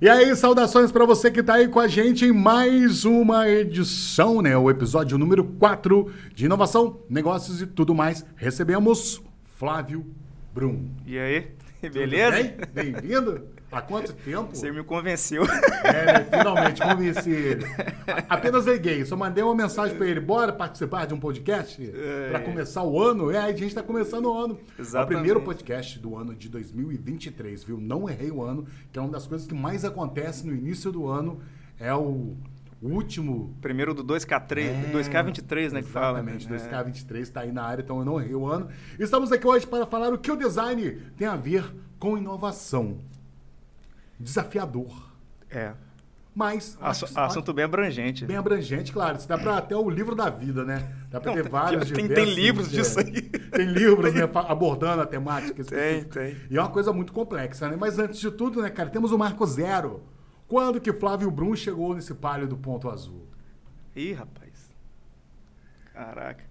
E aí, saudações para você que tá aí com a gente em mais uma edição, né? O episódio número 4 de inovação, negócios e tudo mais. Recebemos Flávio Brum. E aí, beleza? Bem-vindo. Há quanto tempo? Você me convenceu. É, finalmente convenci ele. Apenas liguei, só mandei uma mensagem para ele. Bora participar de um podcast é. para começar o ano? É, a gente está começando o ano. Exatamente. É o primeiro podcast do ano de 2023, viu? Não errei o ano, que é uma das coisas que mais acontece no início do ano. É o último. Primeiro do 2K3, é, 2K23, né? Que fala. Exatamente, 2K23 está aí na área, então eu não errei o ano. Estamos aqui hoje para falar o que o design tem a ver com inovação desafiador. É. Mas. Ass assunto bem abrangente. Bem abrangente, claro. Isso dá para até o livro da vida, né? Dá para ter vários tem, tem livros disso aí. Tem livros, né? Abordando a temática. Tem, tem. E é uma coisa muito complexa, né? Mas antes de tudo, né, cara, temos o Marco Zero. Quando que Flávio Brum chegou nesse palio do ponto azul? Ih, rapaz. Caraca.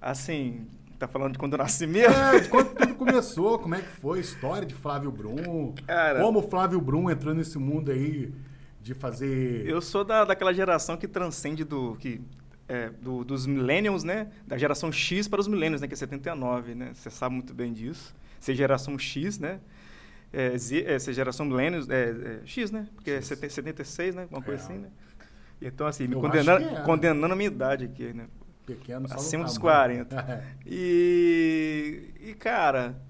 Assim, Tá falando de quando eu nasci mesmo? É, de quando tudo começou, como é que foi a história de Flávio Brum. Cara, como o Flávio Brum entrou nesse mundo aí de fazer. Eu sou da, daquela geração que transcende do. Que, é, do, dos millennials, né? Da geração X para os millennials, né? Que é 79, né? Você sabe muito bem disso. Ser geração X, né? É, Z, é, ser geração millennials, é, é, X, né? Porque é X. é 76, né? Uma coisa assim, né? Então, assim, me condenando, é. condenando a minha idade aqui, né? Pequeno, só Acima dos 40. e, e, cara,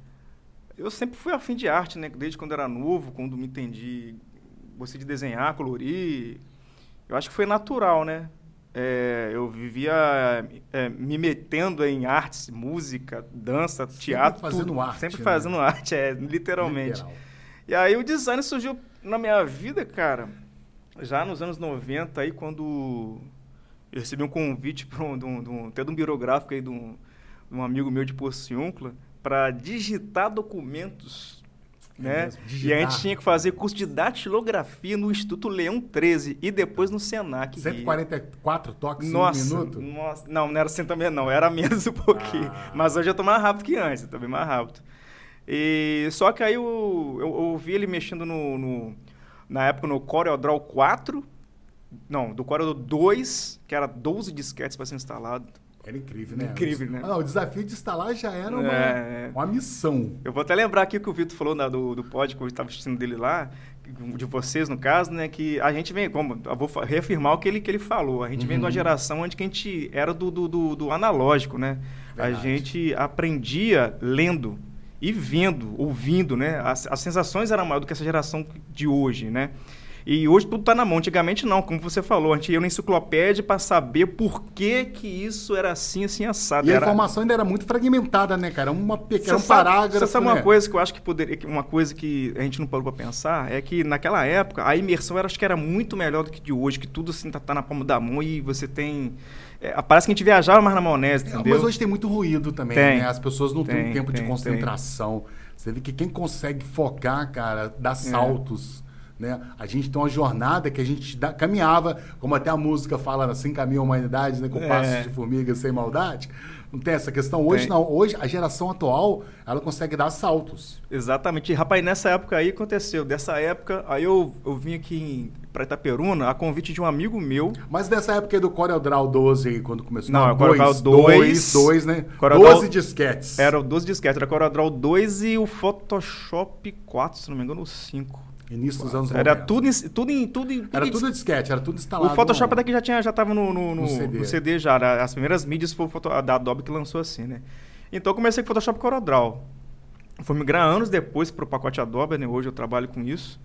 eu sempre fui afim de arte, né? Desde quando era novo, quando me entendi, gostei de desenhar, colorir. Eu acho que foi natural, né? É, eu vivia é, me metendo em artes, música, dança, sempre teatro. Fazendo tudo, arte. Sempre né? fazendo arte, é, literalmente. Literal. E aí o design surgiu na minha vida, cara, já nos anos 90, aí quando eu recebi um convite um, um, um, até de um birográfico aí de um, de um amigo meu de Pociúncula para digitar documentos. É né? E a gente tinha que fazer curso de datilografia no Instituto Leão 13 e depois no Senac. 144 toques nossa, em um minuto? Nossa, não, não era assim também não, era menos um pouquinho. Ah. Mas hoje eu tô mais rápido que antes, eu tô bem mais rápido. E, só que aí eu, eu, eu vi ele mexendo no, no, na época no CorelDRAW 4, não, do Corel 2, que era 12 disquetes para ser instalado. Era incrível, né? Incrível, né? Ah, não, o desafio de instalar já era uma, é... uma missão. Eu vou até lembrar aqui o que o Vitor falou né, do, do pod que eu estava assistindo dele lá, de vocês, no caso, né? Que a gente vem, como eu vou reafirmar o que ele, que ele falou. A gente uhum. vem de uma geração onde a gente era do, do, do, do analógico, né? Verdade. A gente aprendia lendo e vendo, ouvindo, né? As, as sensações eram maiores do que essa geração de hoje, né? E hoje tudo está na mão. Antigamente não, como você falou, a gente ia na enciclopédia para saber por que, que isso era assim, assim, assado. E era... a informação ainda era muito fragmentada, né, cara? Uma pequena um parágrafo. Você sabe né? uma coisa que eu acho que poderia. Uma coisa que a gente não parou para pensar é que naquela época a imersão era, acho que era muito melhor do que de hoje, que tudo assim tá, tá na palma da mão e você tem. É, parece que a gente viajava mais na maionese, é, entendeu? Mas hoje tem muito ruído também, tem, né? As pessoas não têm tempo tem, de concentração. Tem. Você vê que quem consegue focar, cara, dá é. saltos. É né? A gente tem uma jornada que a gente dá, caminhava, como até a música fala, assim caminha a humanidade, né? com é. passos de formiga sem maldade. Não tem essa questão? Hoje tem. não. Hoje a geração atual, ela consegue dar saltos. Exatamente. E, rapaz, nessa época aí aconteceu. Dessa época, aí eu, eu vim aqui para Itaperuna a convite de um amigo meu. Mas dessa época aí do CorelDRAW 12 aí, quando começou? Não, não CorelDRAW 2. 2, né? Corel 12 disquetes. Era o 12 disquetes. Era CorelDRAW 2 e o Photoshop 4, se não me engano, o 5. Início dos anos 90. Era tudo em, tudo em, tudo em, Era tudo disquete, era tudo instalado. O Photoshop no, daqui já tinha já estava no, no, no, no, CD. CD. já. As primeiras mídias foi o da Adobe que lançou assim, né? Então eu comecei com o Photoshop CorelDRAW. Fui migrar anos depois para o pacote Adobe, né? Hoje eu trabalho com isso,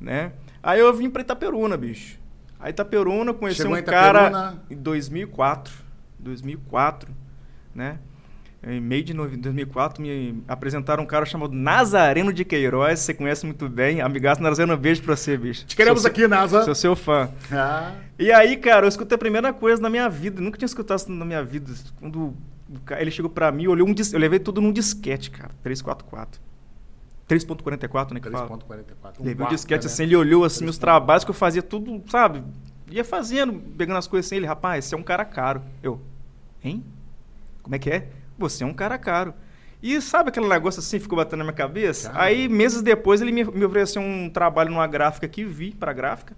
né? Aí eu vim para Itaperuna, bicho. Aí Itaperuna, conheci Chegou um Itaperuna... cara em 2004, 2004, né? Em meio de 2004, me apresentaram um cara chamado Nazareno de Queiroz. Você conhece muito bem. Amigaço Nazareno, um beijo pra você, bicho. Te queremos sou aqui, Nasa. Sou seu fã. Ah. E aí, cara, eu escutei a primeira coisa na minha vida. nunca tinha escutado isso na minha vida. Quando ele chegou pra mim, olhou um dis... eu levei tudo num disquete, cara. 344. 3.44, né? 3.44. Um levei um disquete né? assim, ele olhou assim, meus trabalhos que eu fazia tudo, sabe? Ia fazendo, pegando as coisas assim. Ele, rapaz, você é um cara caro. Eu, hein? Como é que é? Você é um cara caro. E sabe aquele negócio assim, ficou batendo na minha cabeça? Caramba. Aí, meses depois, ele me, me ofereceu um trabalho numa gráfica que vi para gráfica.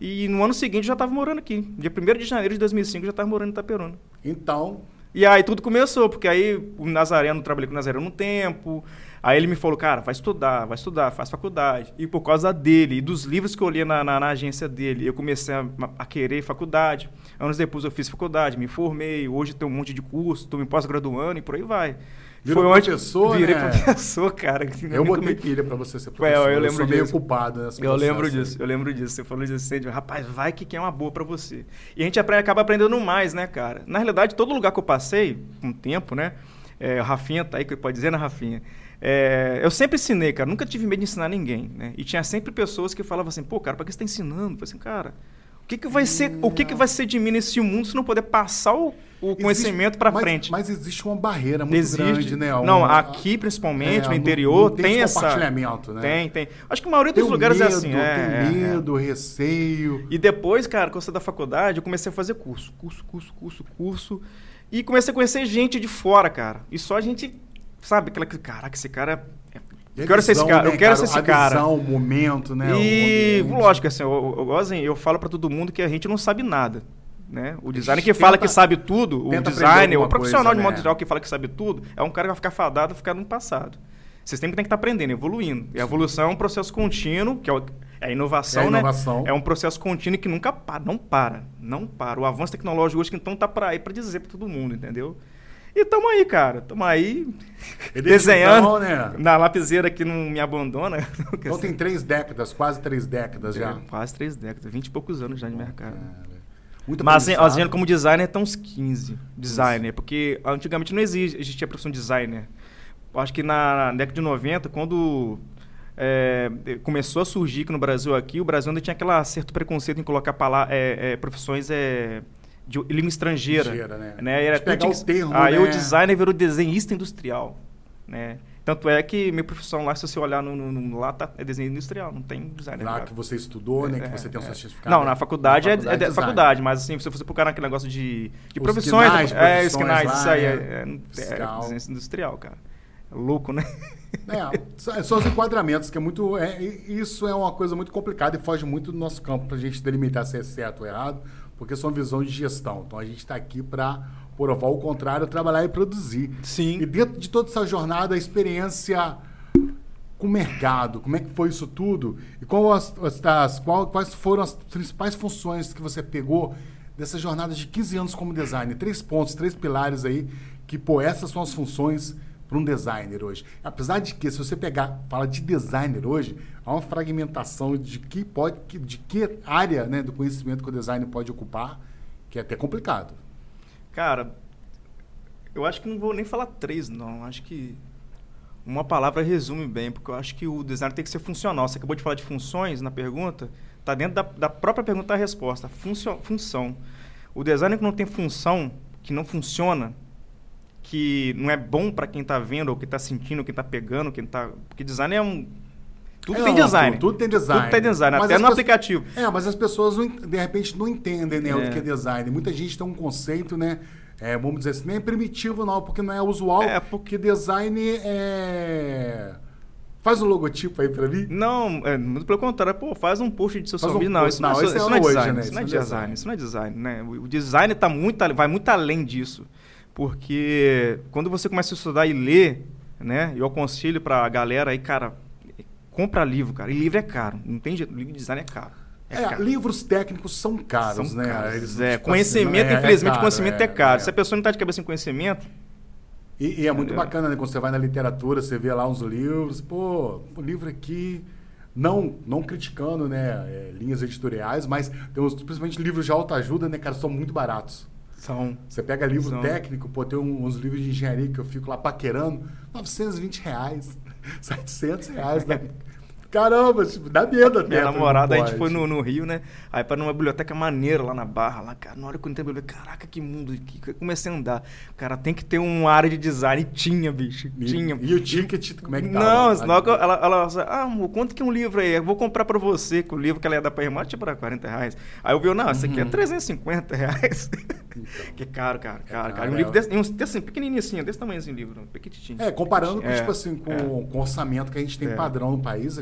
E no ano seguinte eu já estava morando aqui. Dia 1 de janeiro de 2005 eu já estava morando em Itaperuna. Então. E aí tudo começou, porque aí o Nazareno, trabalhei com o Nazareno um tempo. Aí ele me falou, cara, vai estudar, vai estudar, faz faculdade. E por causa dele e dos livros que eu li na, na, na agência dele, eu comecei a, a, querer faculdade. Anos depois eu fiz faculdade, me formei, hoje tenho um monte de curso, estou me pós-graduando e por aí vai. Virou Foi professor, onde virei né? professor, cara. Eu botei pilha para você ser professor. É, eu, lembro eu sou disso. meio culpado nessa Eu lembro disso, eu lembro disso. Você falou disso, você, rapaz, vai que é uma boa para você. E a gente aprende, acaba aprendendo mais, né, cara? Na realidade, todo lugar que eu passei, um tempo, né? É, Rafinha tá aí, que pode dizer, né, Rafinha? É, eu sempre ensinei, cara. Nunca tive medo de ensinar ninguém, né? E tinha sempre pessoas que falavam assim, pô, cara, para que você tá ensinando? Eu falei assim, cara, o que, que vai ser, o que, que vai ser de mim nesse mundo se não poder passar o, o conhecimento para frente? Mas existe uma barreira muito existe, grande, né? Um, não, aqui principalmente é, no interior tem, tem essa compartilhamento, né? Tem, tem. Acho que a maioria tem dos lugares medo, é assim, é, tem é, medo, receio. E depois, cara, quando você da faculdade, eu comecei a fazer curso, curso, curso, curso, curso, e comecei a conhecer gente de fora, cara. E só a gente, sabe, aquela que, caraca, esse cara eu quero ser esse cara. Né, eu quero cara, ser esse cara. Visão, o momento, né? E, lógico, assim, eu, eu, assim, eu falo para todo mundo que a gente não sabe nada. Né? O designer que fala que sabe tudo, o designer, o profissional coisa, de modo né? geral que fala que sabe tudo, é um cara que vai ficar fadado, ficar no passado. Vocês sempre tem que estar tá aprendendo, evoluindo. E a evolução é um processo contínuo, que é, é a inovação, é a inovação, né? É um processo contínuo que nunca para, não para, não para. O avanço tecnológico hoje, então, tá para aí para dizer para todo mundo, entendeu? E tamo aí, cara. Tamo aí desenhando. Então, né? Na lapiseira que não me abandona. Então tem três décadas, quase três décadas já. É, quase três décadas, vinte e poucos anos já de mercado. Muito Mas assim, como designer, estão uns 15 designer, porque antigamente não existia a profissão designer. Acho que na década de 90, quando é, começou a surgir aqui no Brasil aqui, o Brasil ainda tinha aquele certo preconceito em colocar é, é, profissões é, de língua estrangeira. estrangeira né? né? Era pegar o termo, Aí né? o designer virou desenhista industrial, né? Tanto é que minha profissão lá, se você olhar no, no, no lá, tá, é desenho industrial, não tem design. Lá que você estudou, né? É, que você tem um é. certificado. Não, na faculdade, na faculdade é, é, é faculdade, mas assim, se você procurar naquele negócio de, de profissões. Esquinais, é, esquinais, isso aí. É, é, é, desenho industrial, cara. É louco, né? É, são os enquadramentos, que é muito. É, isso é uma coisa muito complicada e foge muito do nosso campo para a gente delimitar se é certo ou errado porque são visão de gestão. Então a gente está aqui para provar o contrário, trabalhar e produzir. Sim. E dentro de toda essa jornada, a experiência com o mercado, como é que foi isso tudo? E qual as, as, qual, quais foram as principais funções que você pegou dessa jornada de 15 anos como designer? Três pontos, três pilares aí, que, pô, essas são as funções para um designer hoje. Apesar de que, se você pegar, fala de designer hoje, há uma fragmentação de que pode, de que área né, do conhecimento que o designer pode ocupar, que é até complicado. Cara, eu acho que não vou nem falar três, não. Acho que uma palavra resume bem, porque eu acho que o design tem que ser funcional. Você acabou de falar de funções na pergunta, está dentro da, da, própria pergunta a resposta. Funcio, função. O designer que não tem função, que não funciona, que não é bom para quem está vendo, ou que está sentindo, quem está pegando, quem está. Porque design é um. Tudo é tem design. Tudo tem design. Tudo tem design, mas até no aplicativo. É, mas as pessoas, de repente, não entendem né, é. o que é design. Muita gente tem um conceito, né? É, vamos dizer assim, nem é primitivo, não, porque não é usual. É, porque design é. Faz um logotipo aí pra mim? Não, é, muito pelo contrário. Pô, faz um post de social um media. Não, isso não, não, isso, isso, não é, design. Né? Isso não é design. Isso não é design, né? O design tá muito, vai muito além disso. Porque quando você começa a estudar e ler, né? Eu aconselho para a galera aí, cara, compra livro, cara. E livro é caro. Não tem jeito. Livro de design é caro. É, é livros técnicos são caros, são né? Caros. Eles, é, tipo conhecimento, assim, infelizmente, é caro, conhecimento é, é caro. Se a pessoa não está de cabeça em conhecimento. E, e é muito bacana, né? Quando você vai na literatura, você vê lá uns livros, pô, o livro aqui. Não, não criticando né, é, linhas editoriais, mas tem uns, principalmente livros de autoajuda, né, cara, são muito baratos. São. Você pega livro São. técnico, pô, tem uns livros de engenharia que eu fico lá paquerando, 920 reais, 700 reais. Né? Caramba, tipo, dá medo até. Minha namorada, a gente foi no, no, Rio, né? Aí para numa biblioteca maneira lá na Barra, lá, cara, na hora que eu entrei na biblioteca, caraca, que mundo, que comecei a andar. Cara, tem que ter uma área de design. E tinha, bicho, e, tinha. E o ticket, como é que tá? Não, senão ela, ela, ela, ah, amor, quanto que é um livro aí? Eu vou comprar para você, que o livro que ela ia dar pra irmã, tipo, era 40 reais. Aí eu vi, não, esse aqui é 350 uhum. reais. Então. Que é caro, cara. Caro, é cara. Um livro desse, um, assim, pequenininho assim, desse tamanho assim, livro. Pequitinho. É, comparando com, tipo assim, com, com o orçamento que a gente tem padrão no país,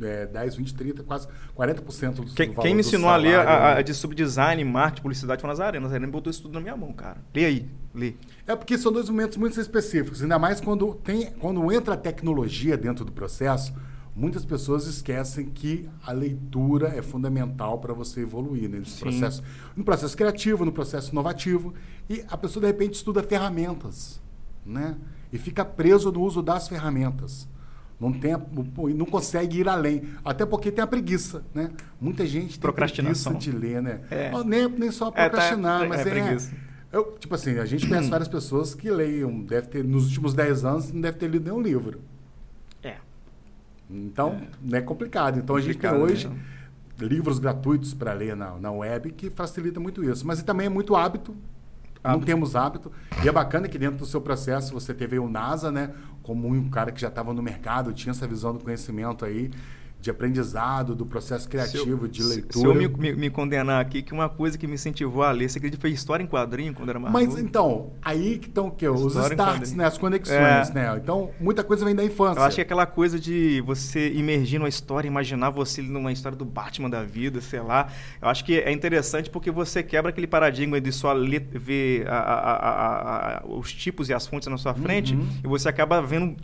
é, 10, 20, 30, quase 40% do Quem, quem me ensinou a ler a, a, de subdesign, marketing, publicidade foi Nazaré. Nazaré me botou isso tudo na minha mão, cara. Lê aí, lê. É porque são dois momentos muito específicos, ainda mais quando, tem, quando entra a tecnologia dentro do processo, muitas pessoas esquecem que a leitura é fundamental para você evoluir né, nesse processo, no processo criativo, no processo inovativo, e a pessoa de repente estuda ferramentas, né? E fica preso no uso das ferramentas. Não, tem, não consegue ir além. Até porque tem a preguiça, né? Muita gente tem preguiça de ler, né? É. Nem, nem só procrastinar, é, tá, mas é, é eu, tipo assim, a gente conhece várias pessoas que leiam, deve ter, nos últimos 10 anos, não deve ter lido nenhum livro. Então, é, é complicado. Então, a gente tem hoje né? livros gratuitos para ler na, na web que facilita muito isso. Mas também é muito hábito não temos hábito. E é bacana que dentro do seu processo você teve o NASA, né? Como um cara que já estava no mercado, tinha essa visão do conhecimento aí de aprendizado, do processo criativo, eu, de leitura. Se eu me, me, me, condenar aqui, que uma coisa que me incentivou a ler, você acredita, foi história em quadrinho quando era mais Mas novo? então, aí que estão o quê? Os starts, né? As conexões, é. né? Então, muita coisa vem da infância. Eu acho que é aquela coisa de você imergir numa história, imaginar você numa história do Batman da vida, sei lá. Eu acho que é interessante porque você quebra aquele paradigma de só ler, ver a, a, a, os tipos e as fontes na sua frente uhum. e você acaba vendo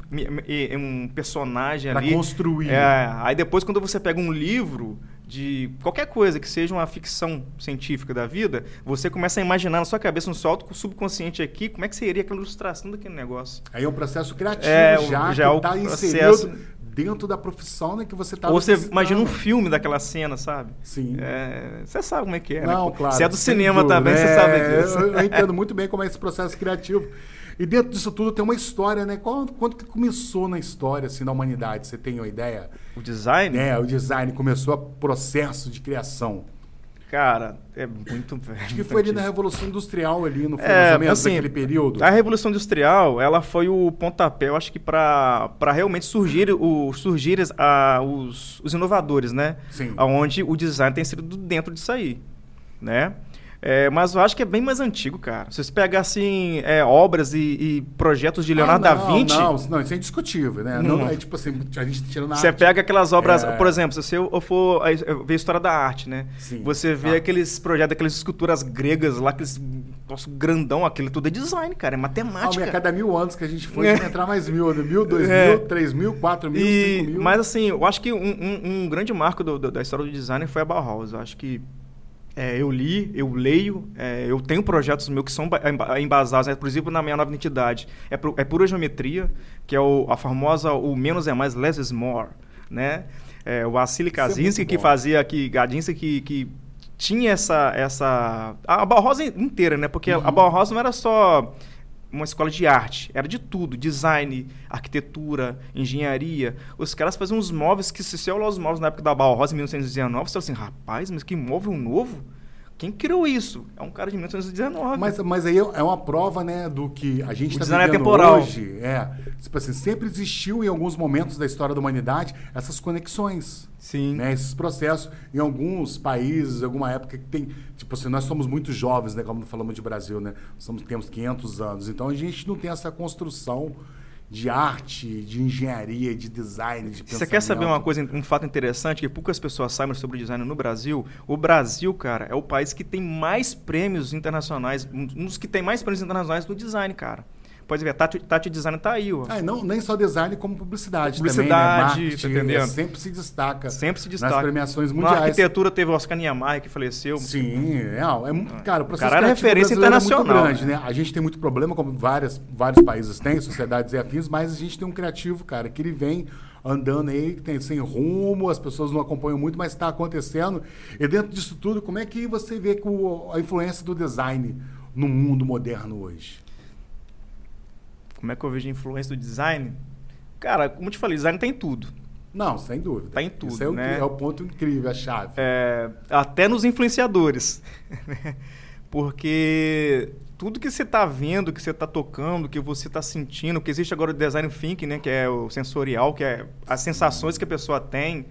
um personagem pra ali. Para construir. É, aí depois, quando você pega um livro de qualquer coisa que seja uma ficção científica da vida, você começa a imaginar na sua cabeça, no seu auto subconsciente aqui, como é que seria aquela ilustração daquele negócio. Aí é um processo criativo é, já, já que está inserido dentro da profissão né, que você está Ou você imagina um filme daquela cena, sabe? Sim. É, você sabe como é que é, Não, né? claro. Você é do cinema também, é, você sabe disso. Eu, eu entendo muito bem como é esse processo criativo. E dentro disso tudo tem uma história, né? Quando, quando que começou na história, assim, da humanidade? Você tem uma ideia? O design? É, o design começou o processo de criação. Cara, é muito velho. Acho que foi ali na Revolução Industrial, ali no é, assim, daquele período. A Revolução Industrial, ela foi o pontapé, eu acho que para realmente surgir, o, surgir a, os, os inovadores, né? Sim. Onde o design tem sido dentro disso aí, né? É, mas eu acho que é bem mais antigo, cara. Se você pegar, assim, é, obras e, e, projetos de Leonardo ah, não, da Vinci... Não, não, isso é indiscutível, né? Não, não é tipo assim, a gente tira na Você arte. pega aquelas obras... É... Por exemplo, se eu for ver a história da arte, né? Sim, você vê tá. aqueles projetos, aquelas esculturas gregas lá, aqueles... Nosso grandão, aquilo tudo é design, cara. É matemática. Ah, a cada mil anos que a gente foi, é. entrar mais mil. Né? Mil, dois é. mil, três mil, quatro mil, e, cinco mil. Mas, assim, eu acho que um, um, um grande marco do, do, da história do design foi a Bauhaus. Eu acho que é, eu li, eu leio, é, eu tenho projetos meus que são embasados, né, inclusive na minha nova identidade. É, é pura geometria, que é o, a famosa o menos é mais, less is more, né? É, o Assili é Kaczynski que fazia aqui, Gadinski que, que tinha essa essa a Bauhaus inteira, né? Porque uhum. a Bauhaus não era só uma escola de arte. Era de tudo: design, arquitetura, engenharia. Os caras faziam uns móveis que, se você olhar os móveis na época da Bauhaus, em 1919, você fala assim: rapaz, mas que móvel novo? Quem criou isso? É um cara de 1919. Mas, mas aí é uma prova, né, do que a gente está vivendo é temporal. hoje. É, tipo assim, sempre existiu em alguns momentos da história da humanidade essas conexões. Sim. Né, esses processos. Em alguns países, em alguma época que tem... Tipo assim, nós somos muito jovens, né, como falamos de Brasil, né? Somos, temos 500 anos. Então, a gente não tem essa construção de arte, de engenharia, de design, de Você quer saber uma coisa, um fato interessante que poucas pessoas sabem sobre design no Brasil? O Brasil, cara, é o país que tem mais prêmios internacionais, um dos que tem mais prêmios internacionais no design, cara. Pode ver, Tati, Tati Design está aí. Ó. Ah, não, nem só design, como publicidade, publicidade também, né? Marketing, tá entendendo? sempre se destaca. Sempre se destaca. Nas premiações mundiais. Na arquitetura teve o Oscar Niemeyer, que faleceu. Sim, é, é muito, cara, o processo cara referência internacional. É muito grande, né? A gente tem muito problema, como várias, vários países têm, sociedades e afins, mas a gente tem um criativo, cara, que ele vem andando aí, que tem sem rumo, as pessoas não acompanham muito, mas está acontecendo. E dentro disso tudo, como é que você vê a influência do design no mundo moderno hoje? Como é que eu vejo a influência do design? Cara, como eu te falei, design tem tudo. Não, sem dúvida. Tá em tudo. Isso é, né? o, é o ponto incrível, a chave. É, até nos influenciadores. Porque tudo que você está vendo, que você está tocando, que você está sentindo, que existe agora o design thinking, né, que é o sensorial, que é as sensações que a pessoa tem,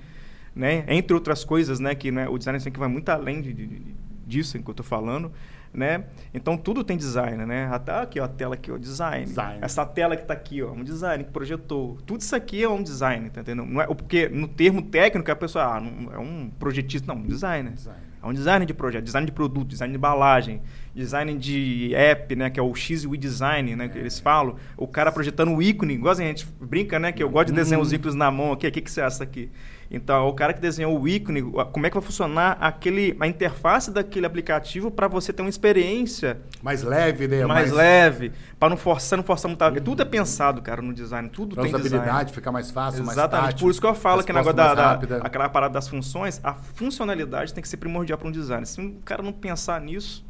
né, entre outras coisas, né, que né, o design thinking vai muito além de, de, disso que eu estou falando. Né? Então tudo tem design, né? Até aqui, ó, a tela aqui, ó, design. design. Essa tela que está aqui, ó, um design que projetou. Tudo isso aqui é um design, tá entendendo? Não é, porque no termo técnico a pessoa, ah, não, é um projetista, não, um designer. Design. É um design de projeto, design de produto, design de embalagem, design de app, né, que é o X e design, né, é. que eles falam. O cara projetando o ícone, igual a gente brinca, né, que eu gosto de desenhar os uhum. ícones na mão aqui, o que que você acha aqui? Então, o cara que desenhou o ícone, como é que vai funcionar aquele, a interface daquele aplicativo para você ter uma experiência mais leve, né? Mais, mais... leve, para não forçar, não forçar muito. Uhum. Tudo é pensado, cara, no design, tudo tem usabilidade, design. ficar mais fácil, Exatamente. mais tátil. Por isso que eu falo que o negócio da, da, aquela parada das funções, a funcionalidade tem que ser primordial para um design. Se o cara não pensar nisso,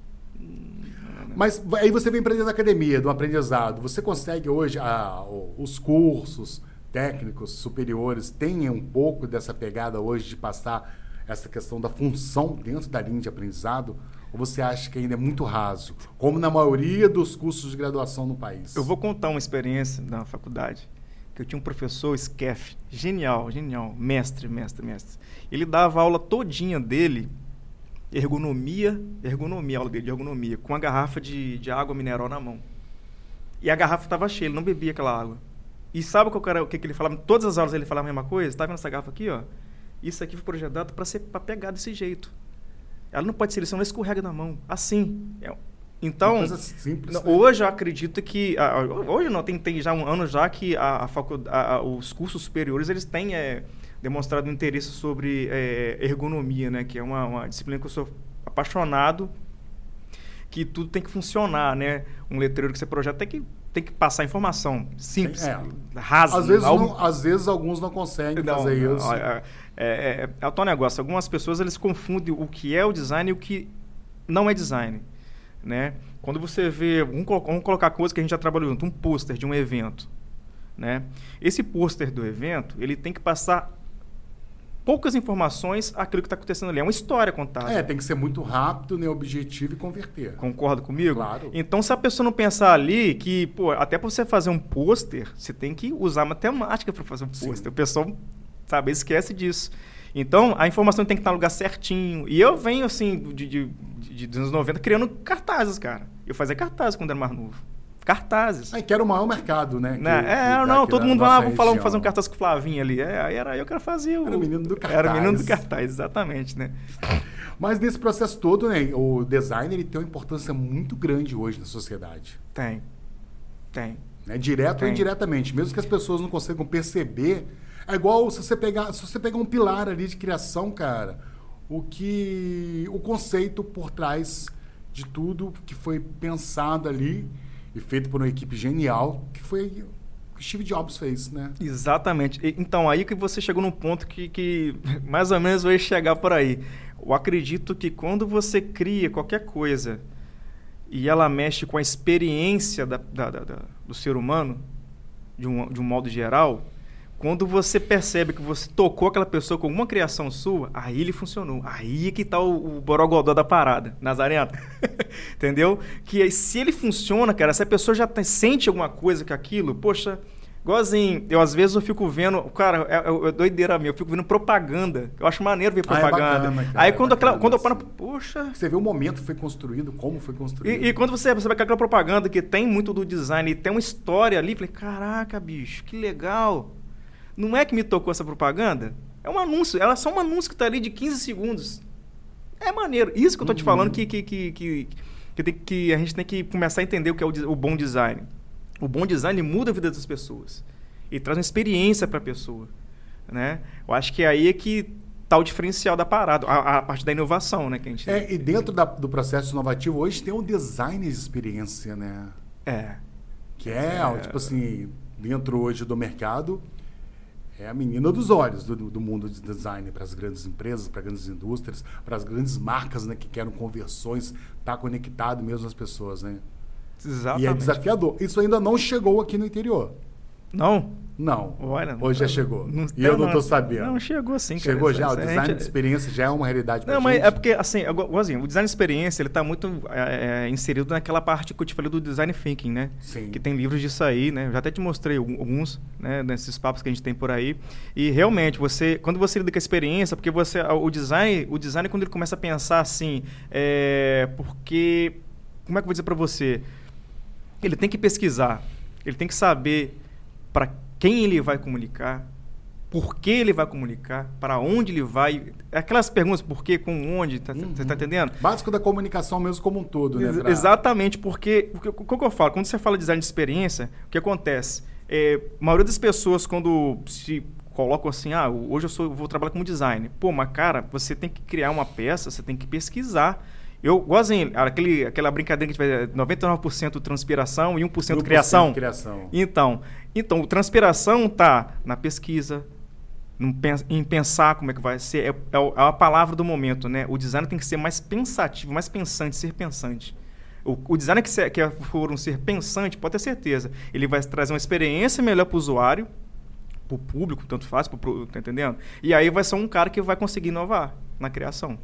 mas aí você vem aprender na academia, do aprendizado. Você consegue hoje ah, os cursos, técnicos superiores têm um pouco dessa pegada hoje de passar essa questão da função dentro da linha de aprendizado? Ou você acha que ainda é muito raso, como na maioria dos cursos de graduação no país? Eu vou contar uma experiência na faculdade, que eu tinha um professor, Skeff, genial, genial, mestre, mestre, mestre. Ele dava aula todinha dele, ergonomia, ergonomia, aula dele de ergonomia, com a garrafa de, de água mineral na mão. E a garrafa estava cheia, ele não bebia aquela água. E sabe o que, o que, que ele falava? Todas as aulas ele falava a mesma coisa. Tá vendo essa garrafa aqui, ó? Isso aqui foi projetado para ser para pegar desse jeito. Ela não pode ser, senão ela escorrega na mão. Assim. É, então, simples, né? hoje eu acredito que hoje não tem, tem já um ano já que a, a a, os cursos superiores eles têm é, demonstrado interesse sobre é, ergonomia, né? Que é uma, uma disciplina que eu sou apaixonado, que tudo tem que funcionar, né? Um letreiro que você projeta tem que tem que passar informação simples, é. rasa. Às vezes, não, às vezes alguns não conseguem não, fazer não, isso. É, é, é, é o tal negócio. Algumas pessoas eles confundem o que é o design e o que não é design. Né? Quando você vê, vamos, vamos colocar coisa que a gente já trabalhou junto, um pôster de um evento. Né? Esse pôster do evento ele tem que passar poucas informações aquilo que está acontecendo ali. É uma história contada. É, tem que ser muito rápido, né, objetivo e converter. Concorda comigo? Claro. Então, se a pessoa não pensar ali que, pô, até para você fazer um pôster, você tem que usar matemática para fazer um pôster. O pessoal, sabe, esquece disso. Então, a informação tem que estar no lugar certinho. E eu venho, assim, de, de, de, dos anos 90, criando cartazes, cara. Eu fazia cartazes quando era mais novo cartazes. Aí que era o maior mercado, né? Que, é, que não, todo mundo vai lá, vamos falar, vamos fazer um cartaz com o Flavinho ali. É, aí era eu que fazia o... Era o menino do cartaz. Era o menino do cartaz, exatamente, né? Mas nesse processo todo, né, o design ele tem uma importância muito grande hoje na sociedade. Tem. Tem. Né? Direto tem. ou indiretamente. Mesmo que as pessoas não consigam perceber. É igual se você pegar, se você pegar um pilar ali de criação, cara, o que. o conceito por trás de tudo que foi pensado ali e feito por uma equipe genial, que foi o que Steve Jobs fez, né? Exatamente. Então, aí que você chegou num ponto que, que mais ou menos vai chegar por aí. Eu acredito que quando você cria qualquer coisa e ela mexe com a experiência da, da, da, do ser humano, de um, de um modo geral, quando você percebe que você tocou aquela pessoa com alguma criação sua, aí ele funcionou. Aí é que tá o, o borogodó da parada, Nazareno. Entendeu? Que se ele funciona, cara, se a pessoa já tá, sente alguma coisa com aquilo, poxa, igualzinho, eu às vezes eu fico vendo, cara, é, é, é doideira minha, eu fico vendo propaganda. Eu acho maneiro ver propaganda. Ah, é bacana, cara, aí quando, bacana, aquela, quando eu paro, poxa. Você vê o momento que foi construído, como foi construído. E, e quando você percebe aquela propaganda que tem muito do design e tem uma história ali, falei, caraca, bicho, que legal. Não é que me tocou essa propaganda? É um anúncio. Ela é só um anúncio que está ali de 15 segundos. É maneiro. Isso que eu estou te uhum. falando que, que, que, que, que, tem, que, a gente tem que começar a entender o que é o, o bom design. O bom design muda a vida das pessoas. E traz uma experiência para a pessoa. Né? Eu acho que é aí é que está o diferencial da parada, a, a, parte da inovação, né? Que a gente... É, e dentro da, do processo inovativo, hoje tem um design de experiência, né? É. Que é, é, tipo assim, dentro hoje do mercado, é a menina dos olhos do, do mundo de design para as grandes empresas, para grandes indústrias, para as grandes marcas né, que querem conversões, tá conectado mesmo às pessoas, né? Exatamente. E é desafiador. Isso ainda não chegou aqui no interior. Não? Não. Olha, Hoje já chegou. Não, e eu não estou sabendo. Não, chegou sim. Chegou cara, já, o design gente... de experiência já é uma realidade Não, mas gente. é porque, assim, assim, o design de experiência, ele está muito é, é, inserido naquela parte que eu te falei do design thinking, né? Sim. Que tem livros disso aí, né? Eu já até te mostrei alguns, né? Nesses papos que a gente tem por aí. E, realmente, você, quando você lida com a experiência, porque você, o design, o design, quando ele começa a pensar assim, é, porque como é que eu vou dizer para você? Ele tem que pesquisar, ele tem que saber para quem ele vai comunicar, por que ele vai comunicar, para onde ele vai. Aquelas perguntas, por que, com onde, tá, uhum. você está entendendo? Básico da comunicação mesmo como um todo, né? Pra... Exatamente, porque, porque o que eu falo? Quando você fala de design de experiência, o que acontece? É, a maioria das pessoas, quando se colocam assim, ah, hoje eu sou, vou trabalhar como design. Pô, mas cara, você tem que criar uma peça, você tem que pesquisar. Eu gosto aquele, aquela brincadeira que tiver 99% transpiração e 1%, 1 criação. criação. Então, então, transpiração tá na pesquisa, em pensar como é que vai ser, é, é, é, a palavra do momento, né? O design tem que ser mais pensativo, mais pensante, ser pensante. O, o designer que, se, que for um ser pensante, pode ter certeza, ele vai trazer uma experiência melhor para o usuário, para o público, tanto faz, pro, tá entendendo? E aí vai ser um cara que vai conseguir inovar na criação.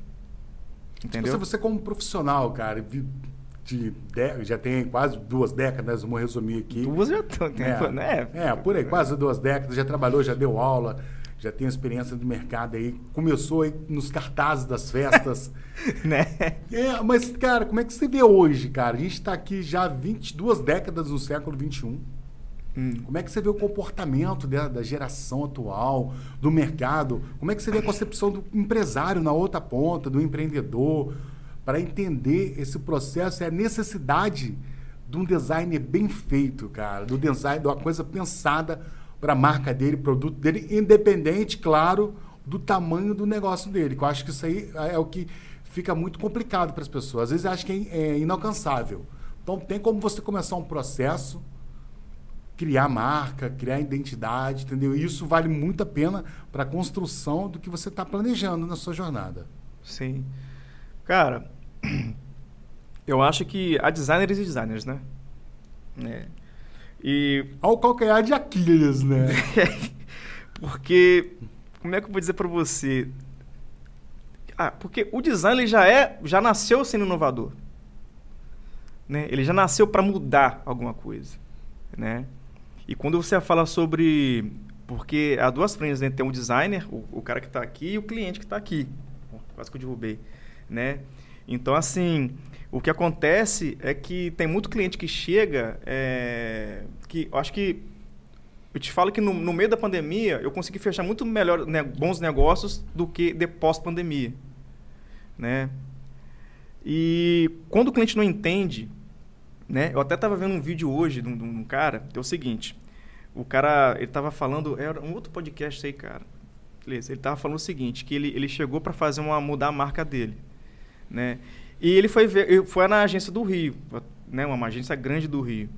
Entendeu? Você, você como profissional, cara, de, de, já tem quase duas décadas, vamos resumir aqui. Duas já estão, é, né? É, por aí, quase duas décadas, já trabalhou, já deu aula já tem experiência do mercado aí, começou aí nos cartazes das festas. né? É, mas, cara, como é que você vê hoje, cara? A gente está aqui já 22 décadas no século XXI. Hum. Como é que você vê o comportamento da, da, geração atual, do mercado? Como é que você vê a concepção do empresário na outra ponta, do empreendedor? Para entender esse processo, é a necessidade de um design bem feito, cara, do design, de uma coisa pensada para a marca dele, produto dele, independente, claro, do tamanho do negócio dele. eu acho que isso aí é o que fica muito complicado para as pessoas. Às vezes acho que é, é inalcançável. Então tem como você começar um processo, criar marca, criar identidade, entendeu? E isso vale muito a pena para a construção do que você está planejando na sua jornada. Sim. Cara, eu acho que há designers e designers, né? É. E. Ao calcanhar de Aquiles, né? porque. Como é que eu vou dizer para você? Ah, porque o design ele já é, já nasceu sendo inovador. Né? Ele já nasceu para mudar alguma coisa, né? E quando você fala sobre porque há duas frentes, né? Tem um designer, o, o cara que está aqui e o cliente que está aqui. Quase que eu derrubei, né? Então, assim, o que acontece é que tem muito cliente que chega, é, que eu acho que eu te falo que no, no, meio da pandemia eu consegui fechar muito melhor né, bons negócios do que de pós-pandemia, né? E quando o cliente não entende, né? Eu até estava vendo um vídeo hoje de um, de um, cara, é o seguinte, o cara ele estava falando, era um outro podcast aí, cara. Beleza, ele estava falando o seguinte, que ele, ele chegou para fazer uma mudar a marca dele, né? E ele foi ver, foi na agência do Rio, né, uma agência grande do Rio.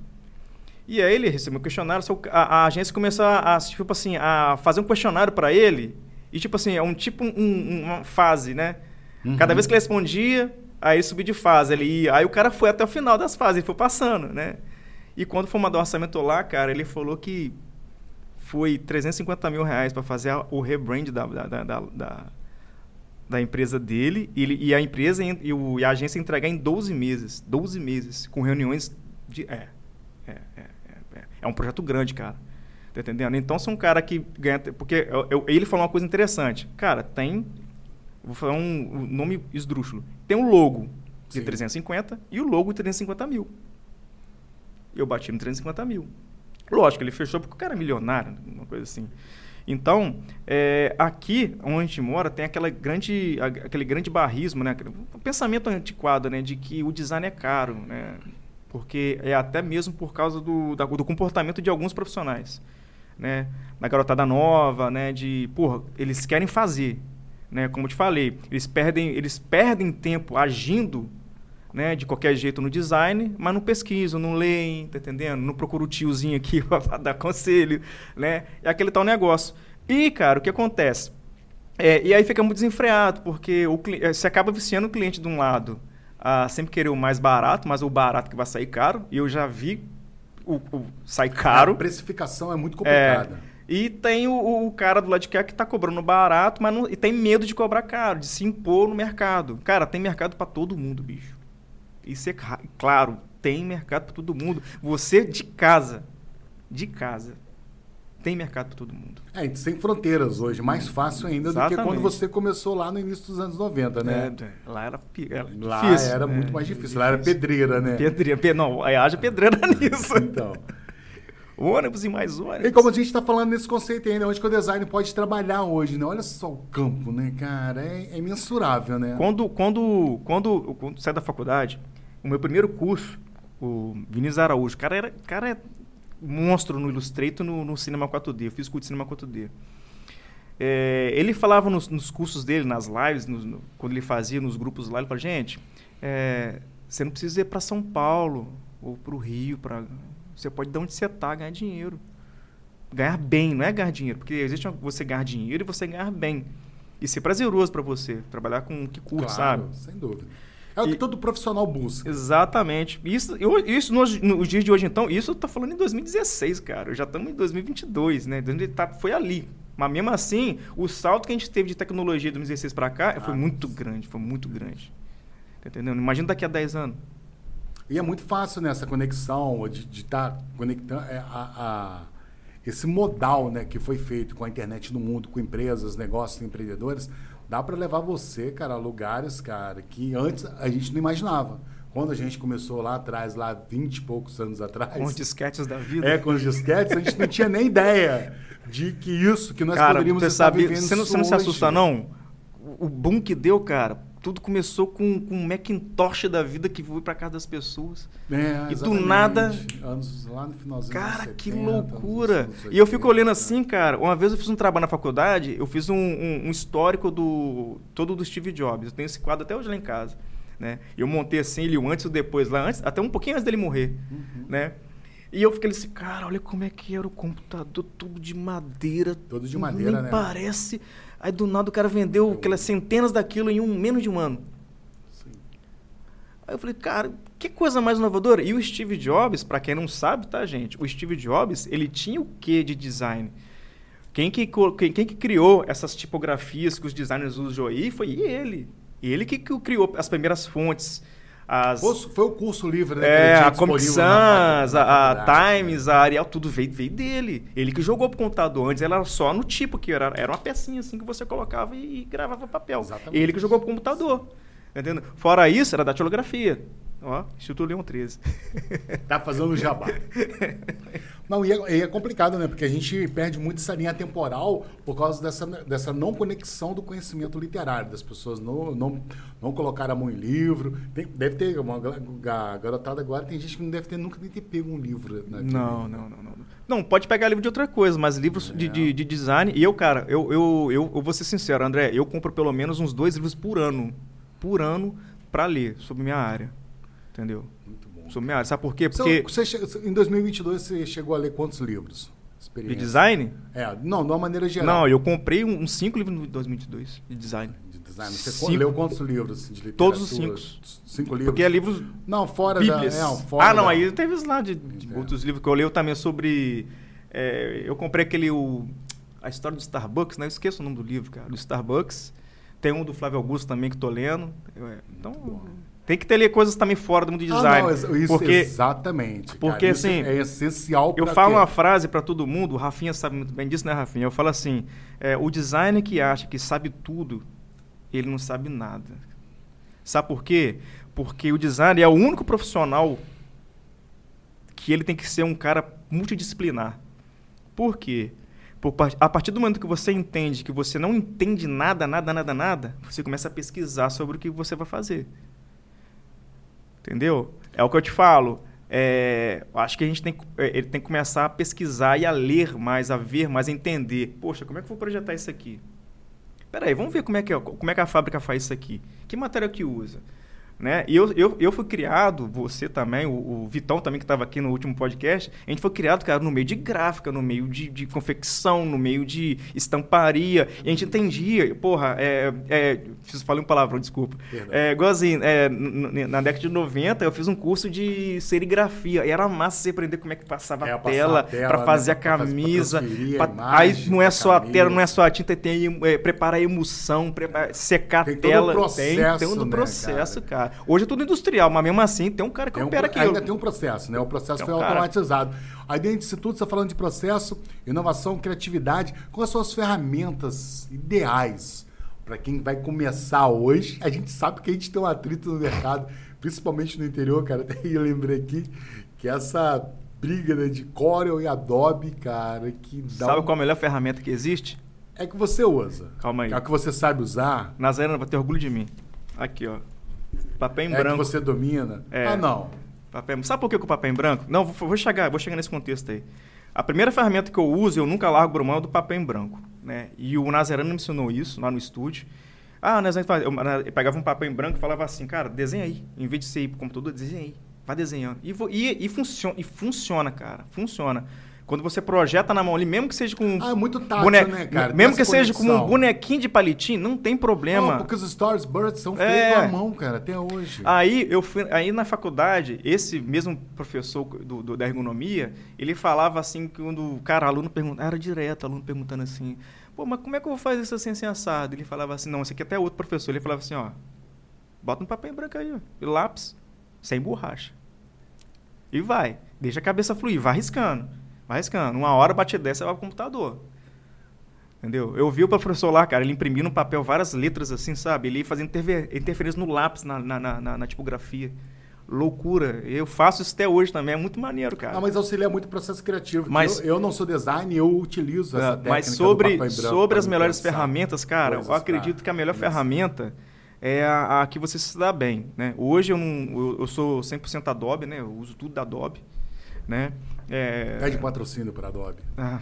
E aí ele recebeu um questionário, a, a agência começou a, a, tipo assim, a fazer um questionário para ele, e tipo assim, é um tipo um, uma fase, né? Uhum. Cada vez que ele respondia, aí subia de fase, ele ia, aí o cara foi até o final das fases, ele foi passando, né? E quando foi mandar o orçamento lá, cara, ele falou que foi 350 mil reais para fazer o rebrand da, da, da, da da empresa dele e, e a empresa e, o, e, a agência entregar em 12 meses. 12 meses, com reuniões de. É, é, é, é, é um projeto grande, cara. Tá entendendo? Então, se um cara que ganha. Porque eu, eu, ele falou uma coisa interessante. Cara, tem. Vou falar um, um nome esdrúxulo. Tem um logo de Sim. 350 e o logo de 350 mil. Eu bati no 350 mil. Lógico, ele fechou porque o cara é milionário, uma coisa assim. Então, é, aqui onde a gente mora tem aquela grande, aquele grande barrismo, né? Um pensamento antiquado, né? De que o design é caro, né? Porque é até mesmo por causa do, da, do comportamento de alguns profissionais, né? Da garotada nova, né? De, porra, eles querem fazer, né? Como eu te falei, eles perdem, eles perdem tempo agindo né, de qualquer jeito no design, mas não pesquisam, não leem, tá entendendo? Não procura o tiozinho aqui para dar conselho, né? É aquele tal negócio. E, cara, o que acontece? É, e aí fica muito desenfreado, porque o, é, você acaba viciando o cliente de um lado a sempre querer o mais barato, mas o barato que vai sair caro, e eu já vi o, o sai caro. A precificação é muito complicada. É, e tem o, o, cara do lado de cá que está cobrando barato, mas não, e tem medo de cobrar caro, de se impor no mercado. Cara, tem mercado para todo mundo, bicho. Isso é claro, tem mercado para todo mundo. Você de casa, de casa, tem mercado para todo mundo. É, sem fronteiras hoje, mais fácil ainda Exatamente. do que quando você começou lá no início dos anos 90, né? É, lá era, era lá difícil. Lá era né? muito mais difícil, lá era pedreira, né? Pedreira, não, haja pedreira nisso. Então. ônibus e mais ônibus. E como a gente está falando nesse conceito ainda, onde que o design pode trabalhar hoje, né? Olha só o campo, né, cara? É, é imensurável, né? Quando, quando, quando, quando sai da faculdade, o meu primeiro curso, o Vinícius Araújo, cara era, cara é monstro no Illustrator no, no Cinema 4D. Eu fiz curso de Cinema 4D. É, ele falava nos, nos, cursos dele, nas lives, no, quando ele fazia nos grupos lá, ele falava, gente, é, você não precisa ir para São Paulo ou para o Rio, para você pode de onde você está ganhar dinheiro. Ganhar bem, não é ganhar dinheiro, porque existe você ganhar dinheiro e você ganhar bem. E ser prazeroso para você, trabalhar com o que curte, claro, sabe? sem dúvida. É o que e, todo profissional busca. Exatamente. Isso, eu, isso nos, nos, dias de hoje, então, isso eu tô falando em 2016, cara. Já estamos em 2022, né? Tá, foi ali. Mas mesmo assim, o salto que a gente teve de tecnologia de 2016 para cá ah, foi muito grande, foi muito grande. Tá entendendo? Imagina daqui a 10 anos. E é muito fácil nessa né, conexão, de estar tá conectando é, a, a, esse modal né, que foi feito com a internet no mundo, com empresas, negócios, empreendedores dá para levar você, cara, a lugares, cara, que antes a gente não imaginava. Quando a gente começou lá atrás, lá 20 e poucos anos atrás. Com os disquetes da vida. É, com os disquetes, a gente não tinha nem ideia de que isso, que nós cara, poderíamos estar sabe, vivendo você não, você não se assusta, não? O boom que deu, cara, tudo começou com, com um Macintosh da vida que foi para casa das pessoas. É, e do nada. Anos lá no finalzinho Cara, 70, que loucura! 80, e eu fico olhando assim, cara. Uma vez eu fiz um trabalho na faculdade, eu fiz um, um, um, histórico do. todo do Steve Jobs. Eu tenho esse quadro até hoje lá em casa. Né? Eu montei assim ele o antes e o depois lá, antes, até um pouquinho antes dele morrer. Uhum. Né? E eu fiquei assim, cara, olha como é que era o computador, tudo de madeira. Todo de madeira, nem né? Parece. Aí do nada o cara vendeu aquelas centenas daquilo em um menos de um ano. Sim. Aí eu falei, cara, que coisa mais inovadora. E o Steve Jobs, para quem não sabe, tá, gente? O Steve Jobs, ele tinha o quê de design? Quem que, quem, quem que criou essas tipografias que os designers usam aí foi ele. Ele que, que criou as primeiras fontes. As, foi o curso livre, né? É, a Comic Sans, a, a Times, a Arial, tudo veio, veio dele. Ele que jogou pro computador. Antes era só no tipo, que era, era uma pecinha assim que você colocava e, e gravava papel. Exatamente. Ele que jogou pro computador. Entendendo? Fora isso, era datilografia. Ó, Instituto Leão 13. tá fazendo jabá. Não, e é, e é, complicado, né? Porque a gente perde muito essa linha temporal por causa dessa, dessa não conexão do conhecimento literário, das pessoas não, não, não colocar a mão em livro. Tem, deve ter uma garotada agora, tem gente que não deve ter nunca nem ter pego um livro. Né? Não, não, não, não. Não, pode pegar livro de outra coisa, mas livros é. de, de, de, design. E eu, cara, eu, eu, eu, eu vou ser sincero, André, eu compro pelo menos uns dois livros por ano. Por ano para ler sobre minha área. Entendeu? Muito bom. Sobre minha área. Sabe por quê? Porque. Você, você, em 2022 você chegou a ler quantos livros? De design? É, não, de uma maneira geral. Não, eu comprei uns um, cinco livros em 2022 de design. De design. Você cinco. leu quantos livros de literatura? Todos os cinco. Cinco livros? Porque é livros. Não, fora Bíblias. da. É, fora ah, não, da... aí teve lá de, de é. outros livros que eu leio também sobre. É, eu comprei aquele. O, a história do Starbucks, né? Eu esqueço o nome do livro, cara. Do Starbucks. Tem um do Flávio Augusto também que estou lendo. É, então. Tem que ter coisas também fora do mundo de design. Ah, não, isso, porque, exatamente. Porque cara, assim. É essencial Eu falo uma frase para todo mundo, o Rafinha sabe muito bem disso, né, Rafinha? Eu falo assim: é, o designer que acha que sabe tudo, ele não sabe nada. Sabe por quê? Porque o designer é o único profissional que ele tem que ser um cara multidisciplinar. Por quê? Por, a partir do momento que você entende que você não entende nada, nada, nada, nada, você começa a pesquisar sobre o que você vai fazer. Entendeu? É o que eu te falo. É, acho que a gente tem, é, ele tem que começar a pesquisar e a ler mais, a ver mais, a entender. Poxa, como é que eu vou projetar isso aqui? Peraí, vamos ver como é que, é, como é que a fábrica faz isso aqui. Que material que usa? Né? E eu, eu, eu fui criado, você também, o, o Vitão também que estava aqui no último podcast, a gente foi criado, cara, no meio de gráfica, no meio de, de confecção, no meio de estamparia. E a gente entendia, porra, é, é, fiz, falei um palavrão, desculpa. É, igual assim, é, na década de 90 eu fiz um curso de serigrafia. E era massa você aprender como é que passava é, a tela, para né, fazer né? a camisa. Fazer, pra, imagem, aí não é só camisa. a tela, não é só a tinta, tem é, preparar a emulsão, preparar, secar a tela. Todo processo, tem, tem um né, processo, cara. cara. cara. Hoje é tudo industrial, mas mesmo assim tem um cara que tem opera um, aqui. Ainda tem um processo, né? O processo foi um automatizado. Aí dentro disso tudo, você tá falando de processo, inovação, criatividade. Quais são as ferramentas ideais para quem vai começar hoje? A gente sabe que a gente tem um atrito no mercado, principalmente no interior, cara. Até eu lembrei aqui que essa briga né, de Corel e Adobe, cara, que dá Sabe um... qual a melhor ferramenta que existe? É que você usa. Calma aí. É que você sabe usar. Nazarena vai ter orgulho de mim. Aqui, ó. Papel em é branco. que você domina? É. Ah, não. Papel... Sabe por que o papel em branco? Não, vou, vou, chegar, vou chegar nesse contexto aí. A primeira ferramenta que eu uso, eu nunca largo por mão, é do papel em branco. Né? E o Nazareno me ensinou isso lá no estúdio. Ah, Nazareno, eu pegava um papel em branco e falava assim, cara, desenha aí. Em vez de você ir pro computador, desenha aí. Vai desenhando. E, e, e, funciona, e funciona, cara. Funciona. Quando você projeta na mão ali, mesmo que seja com. Ah, é muito tátil, bone... né, cara? Mesmo que seja com um bonequinho de palitinho, não tem problema. Não, porque os Stars Birds são feitos é... à mão, cara, até hoje. Aí eu fui. Aí na faculdade, esse mesmo professor do, do da ergonomia, ele falava assim, quando o cara, aluno perguntava, era direto, aluno perguntando assim, pô, mas como é que eu vou fazer isso assim, assim assado? Ele falava assim, não, esse aqui é até outro professor. Ele falava assim, ó, bota um papel em branco aí, ó, lápis, sem borracha. E vai. Deixa a cabeça fluir, vai riscando. Vai riscando. Uma hora bate dessa, vai pro computador. Entendeu? Eu vi o professor lá, cara, ele imprimindo no papel várias letras assim, sabe? Ele fazendo interferência no lápis, na, na, na, na, tipografia. Loucura. Eu faço isso até hoje também, é muito maneiro, cara. Ah, mas auxilia muito o processo criativo. Mas, eu, eu, não sou design, eu utilizo essa é, técnica Mas sobre, sobre as melhores ferramentas, cara, eu acredito que a melhor ferramenta é a, a, que você se dá bem, né? Hoje eu, não, eu, eu sou 100% Adobe, né? Eu uso tudo da Adobe, né? É... Pede patrocínio para Adobe. Ah,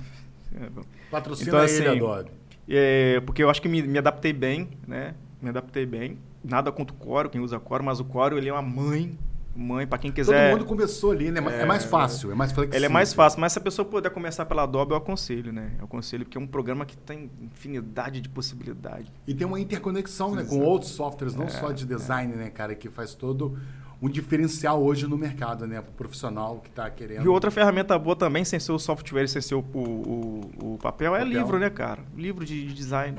é Patrocina então, ele, assim, Adobe. É, porque eu acho que me, me, adaptei bem, né? Me adaptei bem. Nada contra o Coro, quem usa Coro, mas o Coro ele é uma mãe mãe, para quem quiser. Todo mundo começou ali, né? É, é mais fácil, é mais flexível. Ele é mais fácil, mas se a pessoa puder começar pela Adobe, eu aconselho, né? Eu aconselho porque é um programa que tem infinidade de possibilidades. E tem uma interconexão, né? Com outros softwares, não é, só de design, é. né, cara? Que faz todo um diferencial hoje no mercado, né? Para o profissional que está querendo. E outra ferramenta boa também, sem ser o software e sem ser o, o, o, papel, é papel. livro, né, cara? Livro de design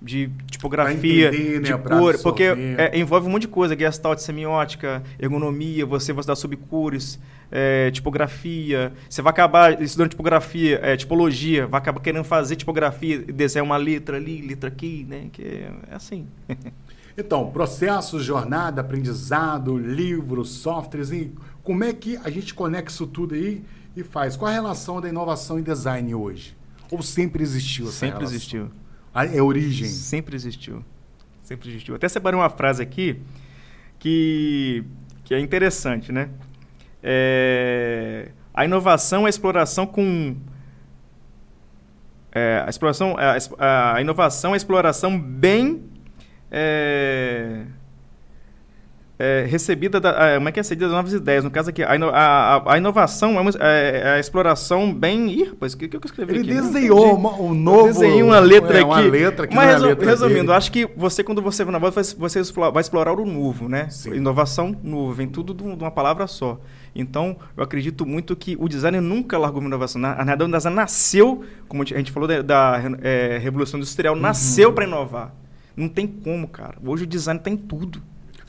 de tipografia, entender, de né, cor, porque é, envolve um monte de coisa, gestalt, semiótica, ergonomia, você vai estudar sobre cores, é, tipografia, você vai acabar estudando tipografia, é, tipologia, vai acabar querendo fazer tipografia, desenhar uma letra ali, letra aqui, né, que é assim. então, processo, jornada, aprendizado, livros, softwares, e como é que a gente conecta isso tudo aí e faz? Qual a relação da inovação e design hoje? Ou sempre existiu essa Sempre relação? existiu. É origem. Sempre existiu. Sempre existiu. Até separei uma frase aqui que, que é interessante, né? É, a inovação é a exploração com... É, a, exploração, a, a, inovação é a exploração bem... É, é, recebida da, é, como é que é recebida das novas ideias. No caso aqui, a, a, a inovação é, uma, é, é, a exploração bem. Ih, rapaz, o que, que eu escrevi Ele aqui? desenhou uma, um novo. Eu desenhei uma letra é, aqui. Uma letra aqui Mas resu, resumindo, dele. acho que você, quando você vai na voz, você vai explorar o novo, né? Sim. Inovação novo, vem tudo de uma palavra só. Então, eu acredito muito que o design nunca largou uma inovação. O design nasceu, como a gente falou da, da é, Revolução Industrial, uhum. nasceu para inovar. Não tem como, cara. Hoje o design tem tudo.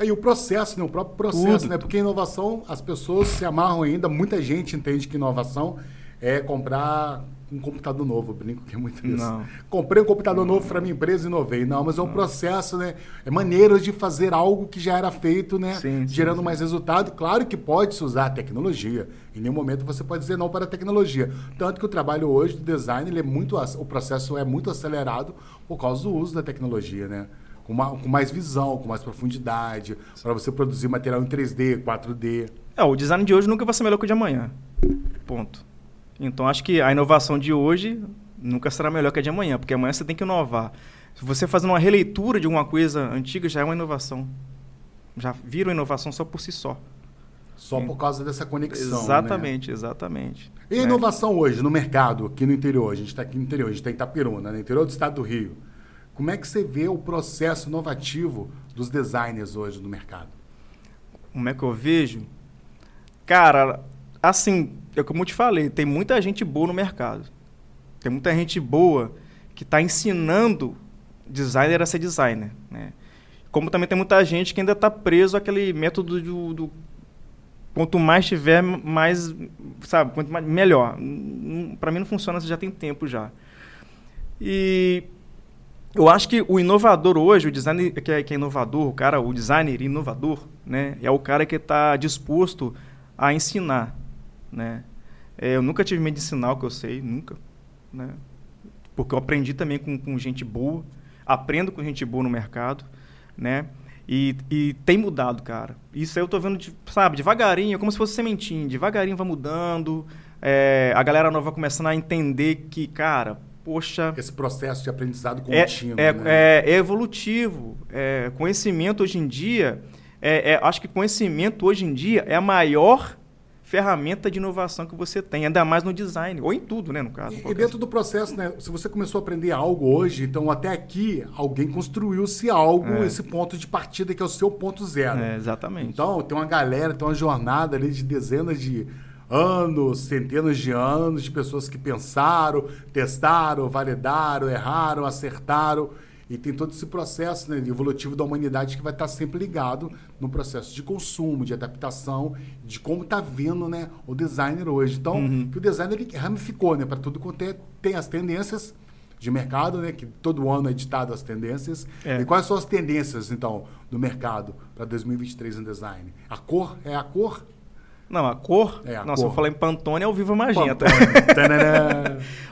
E o processo, né? o próprio processo, Tudo. né? Porque inovação, as pessoas se amarram ainda, muita gente entende que inovação é comprar um computador novo, eu brinco que é muito isso. Não. Comprei um computador não. novo para minha empresa e inovei. Não, mas é um não. processo, né? É maneiras de fazer algo que já era feito, né? Sim, Gerando sim, mais sim. resultado. Claro que pode-se usar a tecnologia. Em nenhum momento você pode dizer não para a tecnologia. Tanto que o trabalho hoje do design, ele é muito, o processo é muito acelerado por causa do uso da tecnologia, né? com, uma, com mais visão, com mais profundidade, para você produzir material em 3D, 4D. É, o design de hoje nunca vai ser melhor que o de amanhã. Ponto. Então acho que a inovação de hoje nunca será melhor que a de amanhã, porque amanhã você tem que inovar. Se você fazendo uma releitura de alguma coisa antiga, já é uma inovação. Já vira uma inovação só por si só. Só por causa dessa conexão. Exatamente, né? exatamente. E a inovação hoje no mercado, aqui no interior? A gente está aqui no interior, a gente está em Itapiruna, no interior do estado do Rio. Como é que você vê o processo inovativo dos designers hoje no mercado? Como é que eu vejo? Cara, assim, é como eu te falei, tem muita gente boa no mercado. Tem muita gente boa que está ensinando designer a ser designer. Né? Como também tem muita gente que ainda está preso àquele método do, do, quanto mais tiver, mais, sabe, quanto mais, melhor. Para mim não funciona, você já tem tempo já. E eu acho que o inovador hoje, o designer que é, que é inovador, o cara, o designer inovador, né, é o cara que está disposto a ensinar, né. É, eu nunca tive o que eu sei, nunca, né, porque eu aprendi também com, com gente boa, aprendo com gente boa no mercado, né? E, e, tem mudado, cara. Isso aí eu tô vendo, de, sabe, devagarinho, como se fosse sementinho. Devagarinho vai mudando. É, a galera nova começando a entender que, cara, poxa... Esse processo de aprendizado é, contínuo, é, né? é, é evolutivo. É, conhecimento hoje em dia... É, é, acho que conhecimento hoje em dia é a maior ferramenta de inovação que você tem, ainda mais no design, ou em tudo, né, no caso. E, e dentro do processo, né, se você começou a aprender algo hoje, então até aqui alguém construiu-se algo, é. esse ponto de partida que é o seu ponto zero. É, exatamente. Então tem uma galera, tem uma jornada ali de dezenas de anos, centenas de anos de pessoas que pensaram, testaram, validaram, erraram, acertaram e tem todo esse processo né, evolutivo da humanidade que vai estar sempre ligado no processo de consumo, de adaptação, de como está vendo né, o designer hoje. Então, uhum. que o designer ele ramificou né, para tudo quanto é, tem as tendências de mercado, né, que todo ano é editado as tendências. É. E quais são as tendências, então, do mercado para 2023 em design? A cor é a cor não, a cor. É, a nossa, cor. eu falar em Pantone é o Viva Magenta.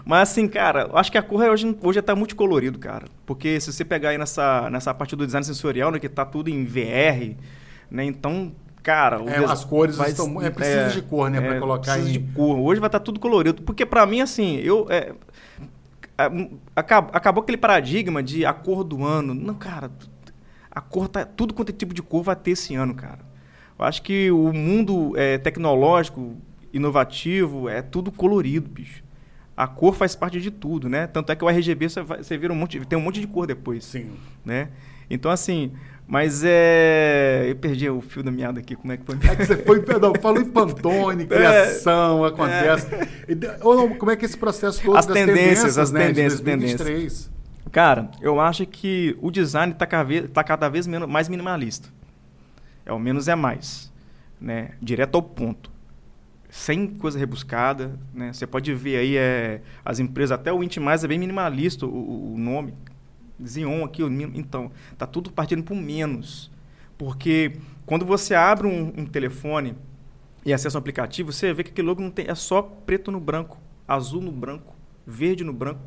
Mas assim, cara, acho que a cor hoje, hoje tá multicolorido, cara. Porque se você pegar aí nessa, nessa parte do design sensorial, né, que tá tudo em VR, né? Então, cara. É, as cores vai, estão. É preciso é, de cor, né? É, pra colocar em. de cor. Hoje vai estar tá tudo colorido. Porque para mim, assim, eu. É, acabou, acabou aquele paradigma de a cor do ano. Não, cara. A cor tá. Tudo quanto é tipo de cor vai ter esse ano, cara. Eu acho que o mundo é, tecnológico, inovativo, é tudo colorido, bicho. A cor faz parte de tudo, né? Tanto é que o RGB você, vai, você vira um monte, tem um monte de cor depois. Sim. Né? Então, assim, mas é. Eu perdi o fio da meada aqui, como é que foi? É que você foi, perdão, falou em Pantone, é. criação, é, acontece. É. Ou como é que esse processo todo as das tendências, tendências as né, tendências, tendências. Cara, eu acho que o design está cada, tá cada vez menos, mais minimalista. É o menos é mais, né? Direto ao ponto. Sem coisa rebuscada, né? Você pode ver aí é, as empresas, até o Intimais é bem minimalista o, o nome. Xeon aqui, então, tá tudo partindo para o menos. Porque quando você abre um, um telefone e acessa um aplicativo, você vê que aquele logo não tem, é só preto no branco, azul no branco, verde no branco.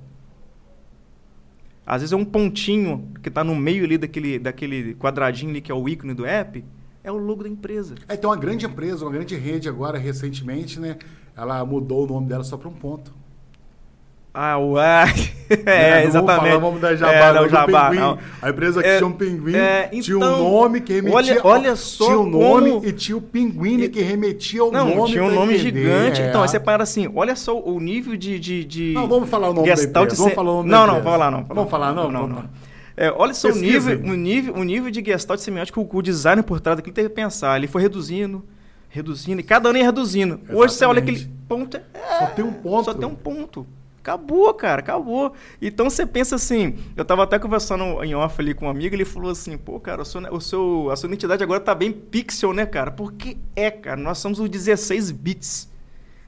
Às vezes é um pontinho que está no meio ali daquele, daquele quadradinho ali que é o ícone do app, é o logo da empresa. É, tem uma grande empresa, uma grande rede agora, recentemente, né? Ela mudou o nome dela só para um ponto. Ah, ué. é, exatamente. Vamos, falar, vamos dar jabá, é, não, jabá não. A empresa que é, tinha um pinguim, é, então, tinha um então, nome que remetia... Olha, olha só Tinha um nome como... e tinha o pinguim que remetia ao não, nome tinha um nome gigante. É. Então, aí você para assim, olha só o nível de... de, de não, vamos falar o nome da empresa. Vamos falar o nome Não, não, vamos falar não. Vamos falar não? Não, não. É, olha só o nível, o, nível, o nível de gestalt semiótico que o, o design por trás daquilo teve que pensar. Ele foi reduzindo, reduzindo, e cada ano ia reduzindo. Exatamente. Hoje você olha aquele ponto. É, só tem um ponto. Só tem um ponto. Acabou, cara, acabou. Então você pensa assim, eu estava até conversando em off ali com um amigo, ele falou assim, pô, cara, o seu, o seu, a sua identidade agora tá bem pixel, né, cara? Porque é, cara, nós somos os 16 bits.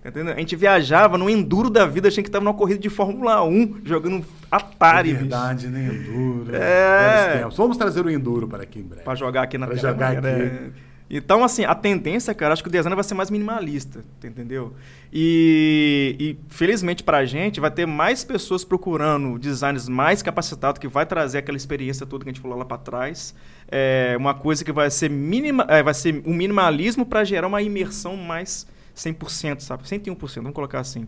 Entendeu? A gente viajava no enduro da vida, achando que estava numa corrida de Fórmula 1, jogando Atari. É verdade, bicho. né? Enduro. É. Vamos trazer o enduro para aqui em breve. Para jogar aqui na pra tela. jogar aqui. É. Então, assim, a tendência, cara, acho que o design vai ser mais minimalista, entendeu? E, e felizmente para a gente, vai ter mais pessoas procurando designers mais capacitados, que vai trazer aquela experiência toda que a gente falou lá para trás. É uma coisa que vai ser, minima, é, vai ser um minimalismo para gerar uma imersão mais 100%, sabe? 101%, vamos colocar assim.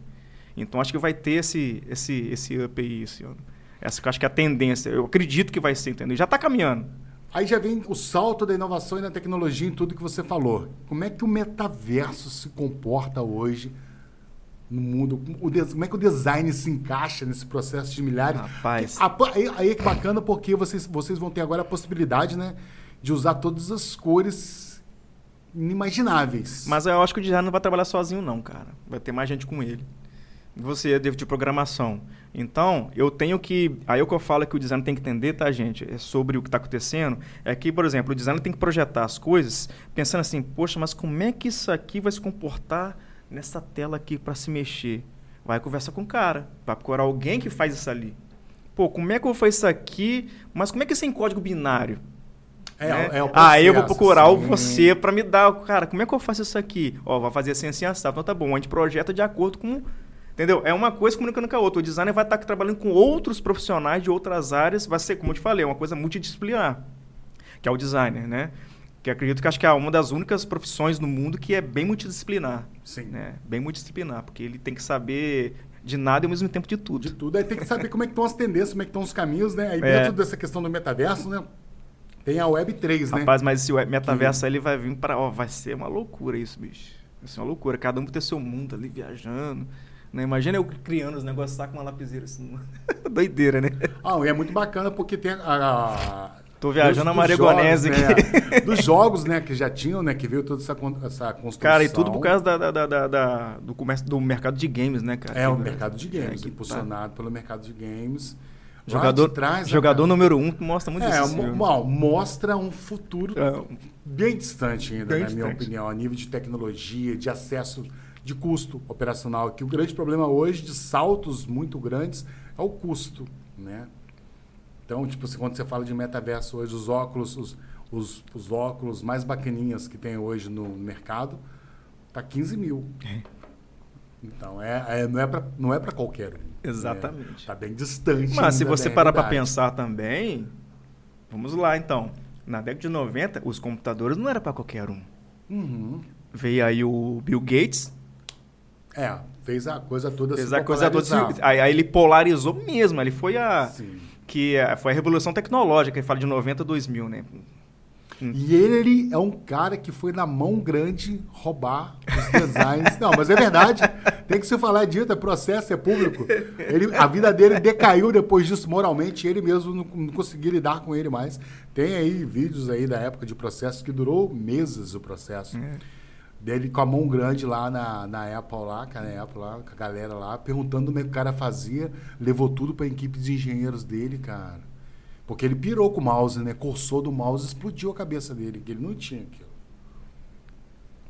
Então acho que vai ter esse, esse, esse up aí esse ano. Essa que eu acho que é a tendência. Eu acredito que vai ser, entendeu? Já está caminhando. Aí já vem o salto da inovação e da tecnologia em tudo que você falou. Como é que o metaverso se comporta hoje no mundo? Como é que o design se encaixa nesse processo de milhares? Rapaz. aí, aí é bacana porque vocês, vocês vão ter agora a possibilidade né, de usar todas as cores inimagináveis. Mas eu acho que o design não vai trabalhar sozinho, não, cara. Vai ter mais gente com ele. Você é de programação. Então, eu tenho que. Aí o que eu falo que o designer tem que entender, tá, gente? É sobre o que está acontecendo. É que, por exemplo, o designer tem que projetar as coisas pensando assim, poxa, mas como é que isso aqui vai se comportar nessa tela aqui para se mexer? Vai conversar com o cara, vai procurar alguém que faz isso ali. Pô, como é que eu vou fazer isso aqui? Mas como é que isso é em código binário? É, né? é o processo, Aí eu vou procurar sim. você para me dar, cara, como é que eu faço isso aqui? Ó, vai fazer assim, assim, assado. Então tá bom, a gente projeta de acordo com Entendeu? É uma coisa comunicando com a outra. O designer vai estar trabalhando com outros profissionais de outras áreas. Vai ser, como eu te falei, uma coisa multidisciplinar, que é o designer, né? Que acredito que acho que é uma das únicas profissões no mundo que é bem multidisciplinar. Sim. Né? Bem multidisciplinar, porque ele tem que saber de nada e ao mesmo tempo de tudo. De tudo. Aí tem que saber como é que estão as tendências, como é que estão os caminhos, né? Aí é. dentro dessa questão do metaverso, né? Tem a Web 3, né? Rapaz, mas esse metaverso que... ele vai vir para, ó, vai ser uma loucura isso, bicho. Vai ser uma loucura. Cada um vai ter seu mundo ali viajando. Né? Imagina eu criando os negócios tá com uma lapiseira assim. Doideira, né? Ah, e é muito bacana porque tem a. a Tô viajando a Maregonese aqui. Né? dos jogos, né, que já tinham, né, que veio toda essa, essa construção. Cara, e tudo por causa da, da, da, da do comércio do mercado de games, né, cara? É, o mercado de games, é, impulsionado tá. pelo mercado de games. Jogador, trás, jogador número um mostra muito é, isso. Mo mostra um futuro é. bem distante ainda, bem na distante. minha opinião, a nível de tecnologia, de acesso de custo operacional, que o grande problema hoje de saltos muito grandes é o custo, né? Então, tipo, quando você fala de metaverso hoje, os óculos, os, os, os óculos mais bacaninhas que tem hoje no mercado, tá 15 mil. É. Então, é, é, não é para não é para qualquer um. Né? Exatamente. Está bem distante. Mas se você parar para pensar também, vamos lá então. Na década de 90, os computadores não era para qualquer um. Uhum. Veio aí o Bill Gates, é, fez a coisa toda Fez a coisa toda. Aí, aí, ele polarizou mesmo. Ele foi a. Sim. Que é, foi a revolução tecnológica, ele fala de 90 a 2000, né? E ele é um cara que foi na mão grande roubar os designs. Não, mas é verdade. Tem que se falar disso, é processo, é público. Ele, a vida dele decaiu depois disso moralmente, ele mesmo não, não conseguia lidar com ele mais. Tem aí vídeos aí da época de processo que durou meses o processo. É dele com a mão grande lá na, na Apple lá, com a Apple lá, com a galera lá, perguntando como é que o cara fazia, levou tudo para a equipe de engenheiros dele, cara. Porque ele pirou com o mouse, né? Coçou do mouse, explodiu a cabeça dele, que ele não tinha aquilo.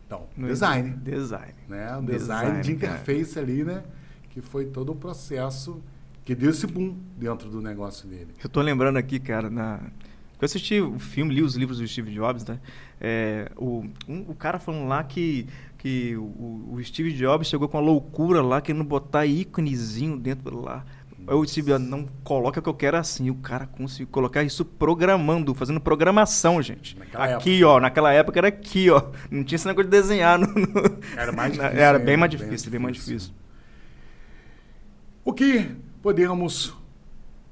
Então, no design. Design. Né? Um design, design de interface cara. ali, né? Que foi todo o processo que deu esse boom dentro do negócio dele. Eu tô lembrando aqui, cara, na eu assisti o filme, li os livros do Steve Jobs, né? É, o, um, o cara falando lá que, que o, o, Steve Jobs chegou com uma loucura lá, querendo botar íconezinho dentro lá. O Steve não coloca o que eu quero assim. O cara conseguiu colocar isso programando, fazendo programação, gente. Naquela aqui, época. ó, naquela época era aqui, ó. Não tinha esse negócio de desenhar. No, no... Era mais difícil. Era bem mais difícil, bem, difícil. bem mais difícil. O que podemos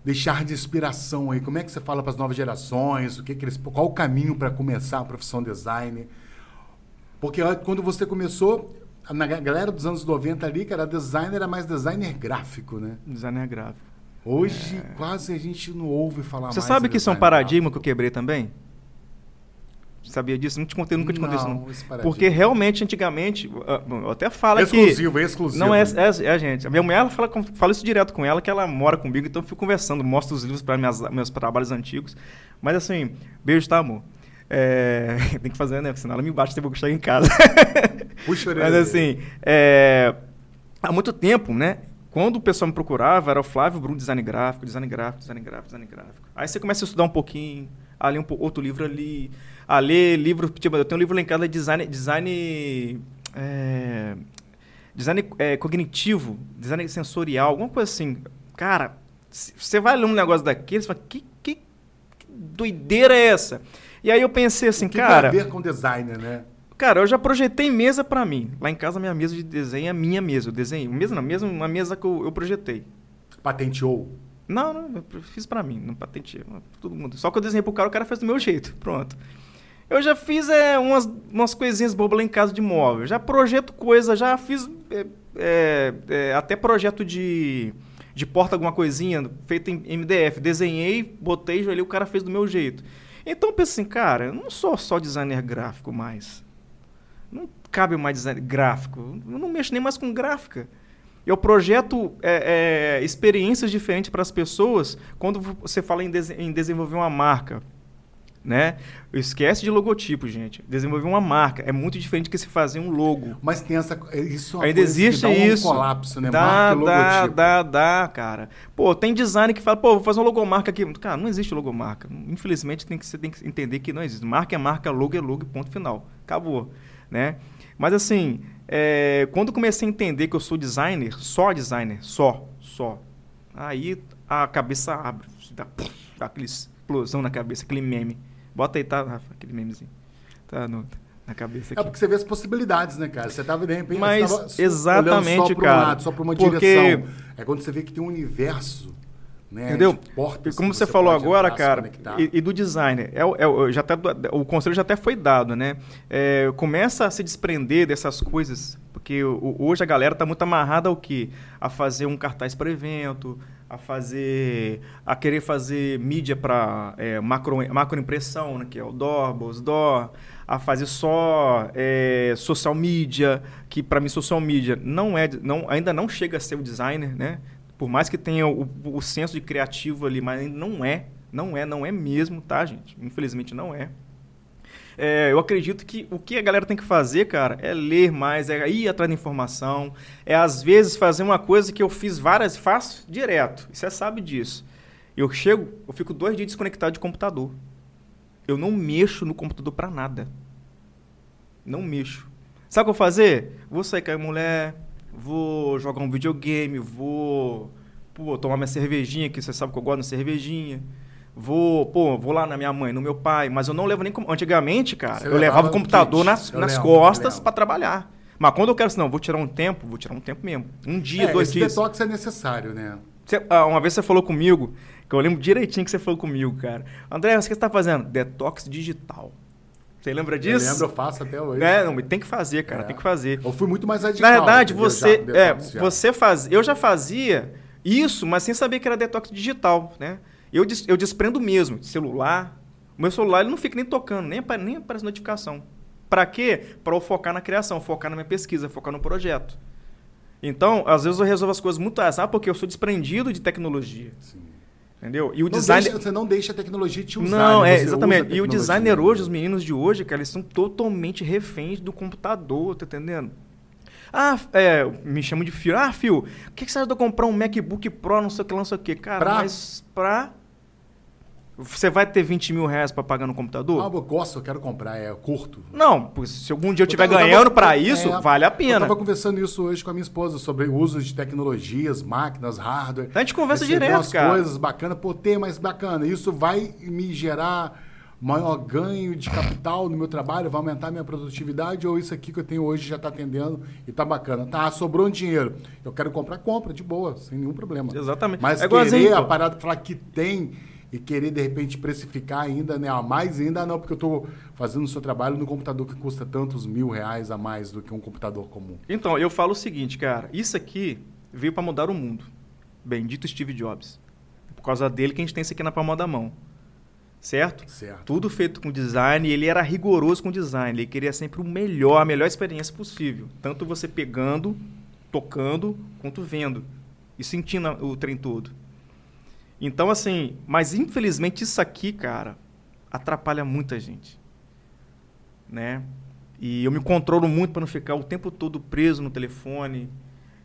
deixar de inspiração aí? Como é que você fala para as novas gerações? O que, que eles, qual o caminho para começar a profissão design? Porque quando você começou, na galera dos anos 90 ali, era designer, era mais designer gráfico, né? Designer gráfico. Hoje é... quase a gente não ouve falar você mais. Você sabe que isso é um paradigma gráfico. que eu quebrei também? Sabia disso? Não te contei, nunca te contei não, isso. Não. Porque realmente, antigamente, eu até falo exclusivo, que... É exclusivo, Não, é, é, é, a gente. A minha mulher fala, fala isso direto com ela, que ela mora comigo, então eu fico conversando, mostro os livros para meus trabalhos antigos. Mas assim, beijo, tá, amor? É, tem que fazer, né? Senão ela me bate eu vou chegar em casa. Puxa, Mas assim, é, há muito tempo, né? Quando o pessoal me procurava, era o Flávio Bruno, design gráfico, design gráfico, design gráfico, design gráfico. Aí você começa a estudar um pouquinho, ali um outro livro ali, a ler livro, tipo, eu tenho um livro lá em casa, design, design, é, design é, cognitivo, design sensorial, alguma coisa assim. Cara, você vai ler um negócio daquele, você fala, que, que, que doideira é essa? E aí eu pensei assim, o que cara... Tem a ver com designer, né? Cara, eu já projetei mesa para mim. Lá em casa, minha mesa de desenho é minha mesa. Eu desenhei. Mesa não, mesmo uma mesa que eu, eu projetei. Patenteou? Não, não, eu fiz para mim, não patenteei. Todo mundo. Só que eu desenhei pro cara, o cara fez do meu jeito. Pronto. Eu já fiz é, umas, umas coisinhas bobas lá em casa de móvel. Já projeto coisa, já fiz é, é, é até projeto de, de porta, alguma coisinha, feito em MDF. Desenhei, botei, ali o cara fez do meu jeito. Então eu penso assim, cara, eu não sou só designer gráfico mais. Não cabe mais design gráfico. Eu não mexo nem mais com gráfica. Eu projeto é, é, experiências diferentes para as pessoas quando você fala em, em desenvolver uma marca né? Esquece de logotipo, gente. Desenvolver uma marca é muito diferente do que se fazer um logo. Mas tem essa isso é Ainda existe um isso. colapso, né? Dá, marca dá, logotipo. dá, dá, cara. Pô, tem design que fala, pô, vou fazer uma logomarca aqui. Cara, não existe logomarca. Infelizmente tem que você tem que entender que não existe. Marca é marca, logo é logo, ponto final. Acabou, né? Mas assim, é, quando comecei a entender que eu sou designer, só designer, só, só. Aí a cabeça abre, dá, dá aquela explosão na cabeça, aquele meme. Bota aí, tá, Rafa, aquele memezinho. Tá no, na cabeça é aqui. É porque você vê as possibilidades, né, cara? Você tava de repente. Mas, exatamente, só cara. Um lado, só para uma porque... direção. É quando você vê que tem um universo. Né, Entendeu? Portas como você, você falou agora, cara, e, e, do designer, é, é, já tá, o conselho já até foi dado, né? É, começa a se desprender dessas coisas, porque hoje a galera tá muito amarrada ao quê? A fazer um cartaz para evento, a fazer a querer fazer mídia para é, macro macroimpressão né, que é o DOR, BOSDOR, a fazer só é, social media que para mim social media não é não ainda não chega a ser o designer né? Por mais que tenha o, o senso de criativo ali mas não é não é não é mesmo tá gente? Infelizmente não é é, eu acredito que o que a galera tem que fazer, cara, é ler mais, é ir atrás da informação, é às vezes fazer uma coisa que eu fiz várias, faço direto. Você sabe disso. Eu chego, eu fico dois dias desconectado de computador. Eu não mexo no computador para nada. Não mexo. Sabe o que eu vou fazer? Vou sair com a mulher, vou jogar um videogame, vou pô, tomar minha cervejinha, que você sabe que eu gosto de cervejinha Vou, pô, vou lá na minha mãe, no meu pai, mas eu não levo nem. Antigamente, cara, Você eu levava o computador nas, nas lembro, costas para trabalhar. Mas quando eu quero, assim, não, vou tirar um tempo, vou tirar um tempo mesmo. Um dia, é, dois esse dias. Esse detox é necessário, né? Você, ah, uma vez você falou comigo, que eu lembro direitinho que você falou comigo, cara. André, o que você está fazendo? Detox digital. Você lembra disso? Eu lembro, eu faço até hoje. É, não, tem que fazer, cara, é. tem que fazer. Eu fui muito mais radical. Na verdade, você, já, é, você faz, eu já fazia isso, mas sem saber que era detox digital, né? Eu, des, eu desprendo mesmo celular. O meu celular ele não fica nem tocando, nem, apare, nem aparece notificação. Para quê? Para eu focar na criação, focar na minha pesquisa, focar no projeto. Então, às vezes eu resolvo as coisas muito assim, porque eu sou desprendido de tecnologia. Sim. Entendeu? E o não design... Deixa, você não deixa a tecnologia te usar. Não, né? é, exatamente. E o designer hoje, os meninos de hoje, cara, eles são totalmente reféns do computador, tá entendendo? Ah, é, me chamam de Fio. Ah, Fio, o que, que você acha de eu comprar um MacBook Pro, não sei o que, não sei o que? Cara, pra... mas pra você vai ter 20 mil reais para pagar no computador? Ah, eu gosto, eu quero comprar, é curto. Não, se algum dia eu estiver ganhando para isso, é, vale a pena. Eu estava conversando isso hoje com a minha esposa sobre o uso de tecnologias, máquinas, hardware. A gente conversa direto, umas cara. coisas bacanas, pô, ter mais bacana. Isso vai me gerar maior ganho de capital no meu trabalho, vai aumentar minha produtividade ou isso aqui que eu tenho hoje já está atendendo e está bacana. Tá, sobrou um dinheiro. Eu quero comprar, compra, de boa, sem nenhum problema. Exatamente. Mas é querer a parada falar que tem e querer de repente precificar ainda, né, a mais ainda não, porque eu estou fazendo o seu trabalho no computador que custa tantos mil reais a mais do que um computador comum. Então, eu falo o seguinte, cara, isso aqui veio para mudar o mundo. Bendito Steve Jobs. Por causa dele que a gente tem isso aqui na palma da mão. Certo? Certo. Tudo feito com design, ele era rigoroso com design, ele queria sempre o melhor, a melhor experiência possível. Tanto você pegando, tocando, quanto vendo. E sentindo o trem todo. Então, assim, mas infelizmente isso aqui, cara, atrapalha muita gente. Né? E eu me controlo muito para não ficar o tempo todo preso no telefone,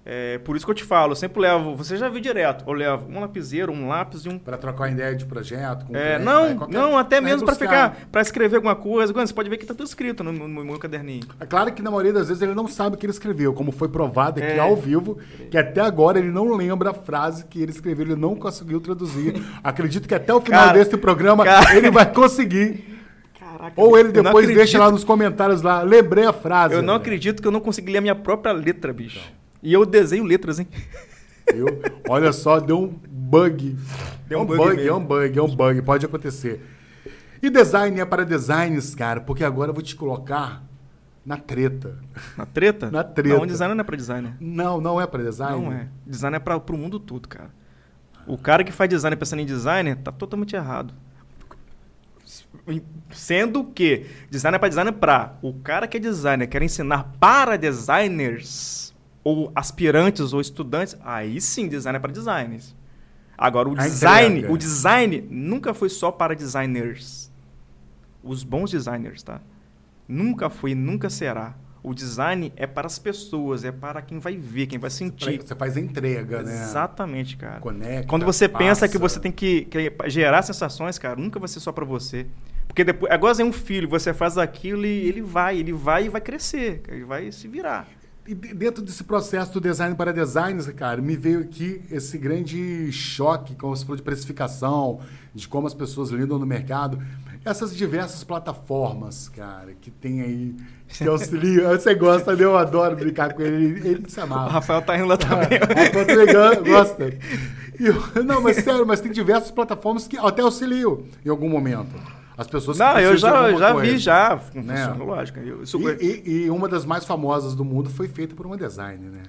é, por isso que eu te falo, eu sempre levo, você já viu direto, eu levo um lapiseiro, um lápis e um... Para trocar ideia de projeto? Com é, não, qualquer... não, até mesmo para ficar, para escrever alguma coisa. Você pode ver que está tudo escrito no, no, no, meu caderninho. É claro que na maioria das vezes ele não sabe o que ele escreveu, como foi provado aqui é. ao vivo, que até agora ele não lembra a frase que ele escreveu, ele não conseguiu traduzir. Acredito que até o final cara, desse programa cara... ele vai conseguir. Caraca, Ou ele depois deixa lá nos comentários lá, lembrei a frase. Eu não acredito que eu não consegui ler a minha própria letra, bicho. Então. E eu desenho letras, hein? Eu, olha só, deu um bug. Deu um, é um bug, bug é um bug, é um bug, pode acontecer. E design é para designs, cara, porque agora eu vou te colocar na treta. Na treta? na treta. Não, design não é para designer. Não, não é para design. Não é. Design é para o mundo todo, cara. O cara que faz design pensando em designer tá totalmente errado. Sendo que design é para designer para o cara que é designer quer ensinar para designers ou aspirantes ou estudantes, aí sim, design é para designers. Agora, o design, o design nunca foi só para designers. Os bons designers, tá? Nunca foi, nunca será. O design é para as pessoas, é para quem vai ver, quem vai sentir. Você faz a entrega, né? Exatamente, cara. Conecta, Quando você passa. pensa que você tem que, que, gerar sensações, cara, nunca vai ser só para você. Porque depois, agora é um filho, você faz aquilo e ele vai, ele vai e vai crescer, ele vai se virar. E dentro desse processo do design para designers, cara, me veio aqui esse grande choque, como você falou, de precificação, de como as pessoas lidam no mercado. Essas diversas plataformas, cara, que tem aí, que auxiliam. Você gosta, né? eu adoro brincar com ele, ele, se amava. O Rafael tá indo lá também. o Rafael tá legal, gosta. Eu, não, mas sério, mas tem diversas plataformas que até auxiliam em algum momento. As pessoas Não, eu já, já vi, já. Né? Funciona, lógico. Eu, e, e, e, uma das mais famosas do mundo foi feita por uma designer, né?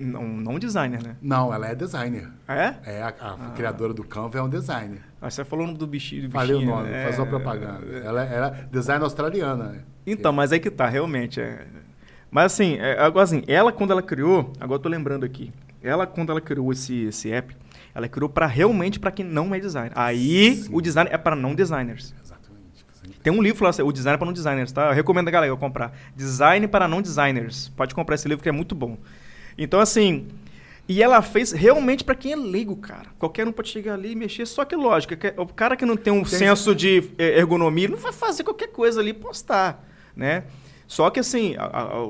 Não, não designer, né? Não, ela é designer. É? É, a, a ah. criadora do Canva é um designer. Ah, você falou do bichinho. Do Falei o nome, é... faz uma propaganda. Ela, ela é designer australiana. Então, mas aí que tá, realmente. É... Mas assim, é, agora assim, ela quando ela criou, agora eu tô lembrando aqui, ela quando ela criou esse, esse app, ela criou para realmente para quem não é designer. Aí Sim. o design é para não designers. Exatamente. Tem um livro lá, o design é para não designers, tá? Eu recomendo a galera comprar. Design para não designers. Pode comprar esse livro que é muito bom. Então assim, e ela fez realmente para quem é leigo, cara. Qualquer um pode chegar ali e mexer, só que lógica, o cara que não tem um tem senso de ergonomia não vai fazer qualquer coisa ali e postar, né? Só que assim,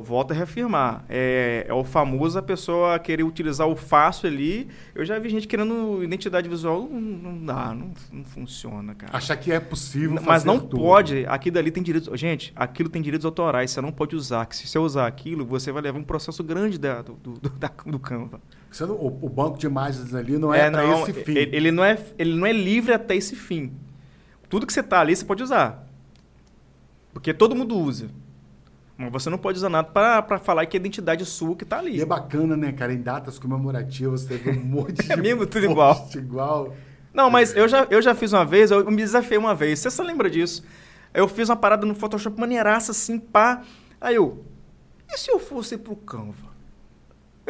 volta a reafirmar, é, é, o famoso a pessoa querer utilizar o fácil ali. Eu já vi gente querendo identidade visual, não, não dá, não, não, funciona, cara. Achar que é possível Mas não tudo. pode, aquilo ali tem direitos... Gente, aquilo tem direitos autorais, você não pode usar. Que se você usar aquilo, você vai levar um processo grande da, do, do, da, do Canva. Não, o, o, banco de imagens ali não é, é para esse fim. Ele, ele, não é, ele não é livre até esse fim. Tudo que você tá ali, você pode usar. Porque todo mundo usa. Mas você não pode usar nada para falar que é a identidade sua que está ali. E é bacana, né, cara? Em datas comemorativas teve um monte de. é mesmo tudo igual. igual. Não, mas eu já, eu já fiz uma vez, eu me desafiei uma vez. Você se lembra disso? Eu fiz uma parada no Photoshop maneiraça, assim, pá. Aí eu. E se eu fosse pro Canva?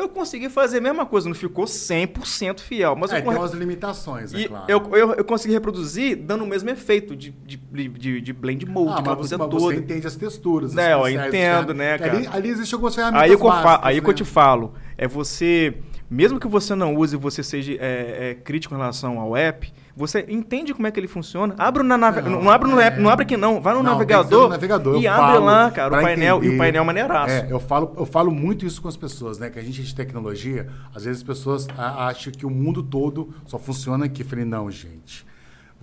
Eu consegui fazer a mesma coisa, não ficou 100% fiel. Mas é, eu tem umas limitações, é claro. Eu, eu, eu, consegui reproduzir dando o mesmo efeito de, de, de, de blend mode, ah, mas você, mas você entende as texturas. É, eu entendo, né, cara? Ali, ali existe algumas ferramentas Aí, básicas, falo, aí né? que eu te falo, é você, mesmo que você não use, você seja é, é, crítico em relação ao app, você entende como é que ele funciona? Abre na nave... não, não, abre no app, não abre aqui não. Vai no não, navegador, no navegador e abre lá, cara, o painel. Entender. E o painel maneiraço. É, eu falo, eu falo muito isso com as pessoas, né? Que a gente é de tecnologia, às vezes as pessoas acham que o mundo todo só funciona aqui. Eu falei, não, gente.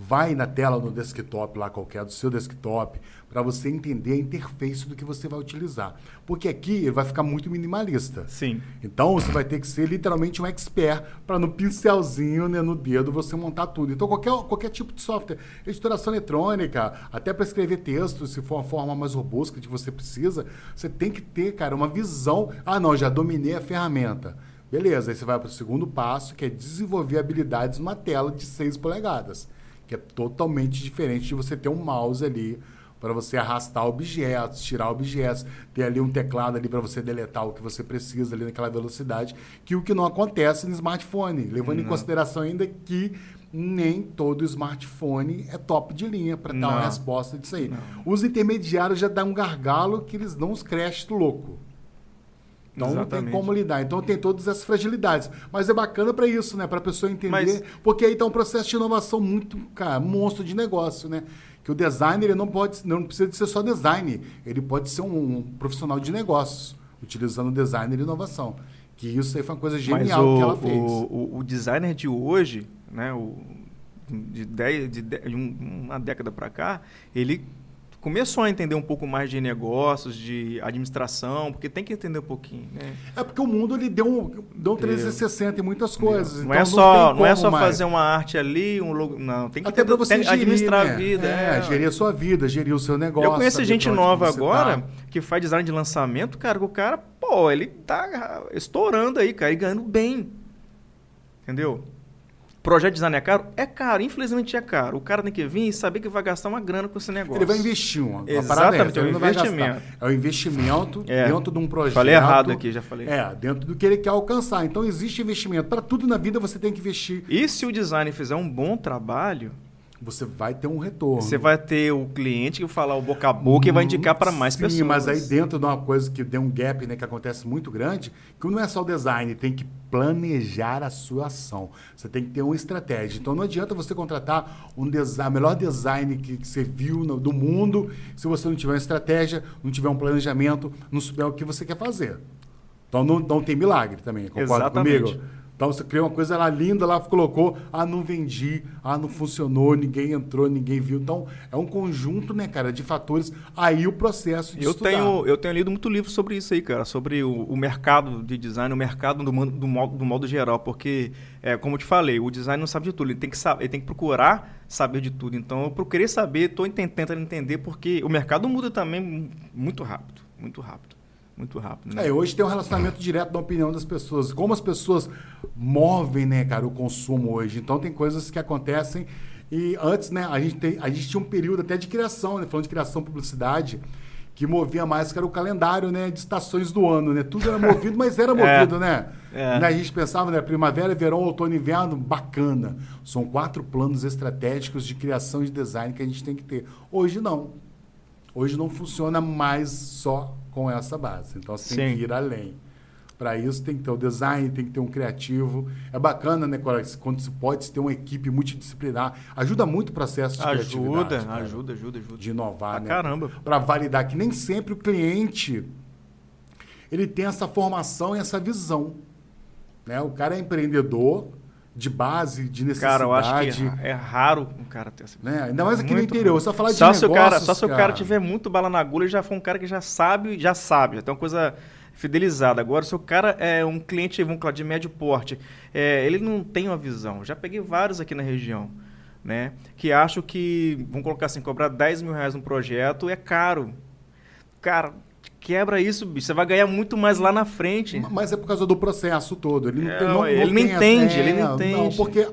Vai na tela no desktop lá qualquer, do seu desktop, para você entender a interface do que você vai utilizar. Porque aqui ele vai ficar muito minimalista. Sim. Então você vai ter que ser literalmente um expert para no pincelzinho, né, no dedo, você montar tudo. Então qualquer, qualquer tipo de software, editoração eletrônica, até para escrever texto, se for uma forma mais robusta que você precisa, você tem que ter, cara, uma visão. Ah, não, já dominei a ferramenta. Beleza, aí você vai para o segundo passo, que é desenvolver habilidades numa tela de 6 polegadas, que é totalmente diferente de você ter um mouse ali para você arrastar objetos, tirar objetos, ter ali um teclado ali para você deletar o que você precisa ali naquela velocidade, que o que não acontece no smartphone, levando em consideração ainda que nem todo smartphone é top de linha para dar uma resposta disso aí. Não. Os intermediários já dão um gargalo que eles dão uns crash louco. Então Exatamente. não tem como lidar. Então tem todas essas fragilidades. Mas é bacana para isso, né? Para a pessoa entender. Mas... Porque aí está um processo de inovação muito, cara, monstro de negócio, né? que o designer ele não pode, não precisa de ser só design, ele pode ser um, um profissional de negócios, utilizando designer e inovação. Que isso aí foi uma coisa genial o, que ela fez. O, o, o, designer de hoje, né, o, de, dez, de, de uma década para cá, ele começou a entender um pouco mais de negócios, de administração, porque tem que entender um pouquinho, né? É porque o mundo ele deu um, deu um 360 em muitas coisas. Não, então é só, não, não é só fazer uma arte ali, um logo, não, tem que Até para você gerir, administrar né? a vida, é, é, gerir a sua vida, gerir o seu negócio. Eu conheço gente nova agora tá. que faz design de lançamento, cara, o cara, pô, ele tá estourando aí, cara, e ganhando bem. Entendeu? Projeto de design é caro? É caro, infelizmente é caro. O cara tem que vir e saber que vai gastar uma grana com esse negócio. Ele vai investir uma, uma Exatamente, é, um investimento. É um investimento é. dentro de um projeto. Falei errado aqui, já falei. É, dentro do que ele quer alcançar. Então existe investimento. Para tudo na vida você tem que investir. E se o design fizer um bom trabalho, você vai ter um retorno. Você vai ter o cliente que vai falar o boca a boca e vai indicar para mais Sim, pessoas. mas aí dentro de uma coisa que deu um gap, né, que acontece muito grande, que não é só o design, tem que planejar a sua ação. Você tem que ter uma estratégia. Então não adianta você contratar um design, melhor design que, que você viu no, do mundo, se você não tiver uma estratégia, não tiver um planejamento, não souber o que você quer fazer. Então não, não tem milagre também, concorda Exatamente. comigo? Então você criou uma coisa lá linda, lá colocou, ah, não vendi, ah, não funcionou, ninguém entrou, ninguém viu. Então é um conjunto, né, cara, de fatores. Aí o processo de eu estudar. Tenho, eu tenho lido muito livro sobre isso aí, cara, sobre o, o mercado de design, o mercado do, do, modo, do modo geral, porque, é, como eu te falei, o design não sabe de tudo, ele tem que, saber, ele tem que procurar saber de tudo. Então eu procurei saber, estou tentando entender, porque o mercado muda também muito rápido, muito rápido muito rápido. Né? É, hoje tem um relacionamento direto da opinião das pessoas. Como as pessoas movem, né, cara, o consumo hoje. Então tem coisas que acontecem. E antes, né, a gente, tem, a gente tinha um período até de criação, né, falando de criação publicidade, que movia mais, que era o calendário, né, de estações do ano, né? Tudo era movido, mas era é. movido, é, né? É. A gente pensava, né, primavera, verão, outono, inverno, bacana. São quatro planos estratégicos de criação e design que a gente tem que ter. Hoje não. Hoje não funciona mais só com essa base. Então você Sim. tem que ir além. Para isso tem que ter o design, tem que ter um criativo. É bacana, né, quando se pode ter uma equipe multidisciplinar. Ajuda muito o processo de ajuda, criatividade. Ajuda, ajuda, ajuda, ajuda. De inovar, ah, né? Caramba. Para validar que nem sempre o cliente ele tem essa formação e essa visão. Né? O cara é empreendedor, de base, de necessidade. Cara, eu acho que é, é raro um cara ter essa né? Ainda mais aqui muito no interior. Só falar de só se o cara Só se o cara tiver muito bala na agulha, já foi um cara que já sabe, já sabe, já tem uma coisa fidelizada. Agora, se o cara é um cliente, vamos falar, de médio porte, é, ele não tem uma visão. Já peguei vários aqui na região, né? Que acham que, vamos colocar assim, cobrar 10 mil reais um projeto é caro. Cara, quebra isso, bicho. Você vai ganhar muito mais lá na frente. Mas é por causa do processo todo. Ele não, é, não, ele não entende, ele não entende. Não, porque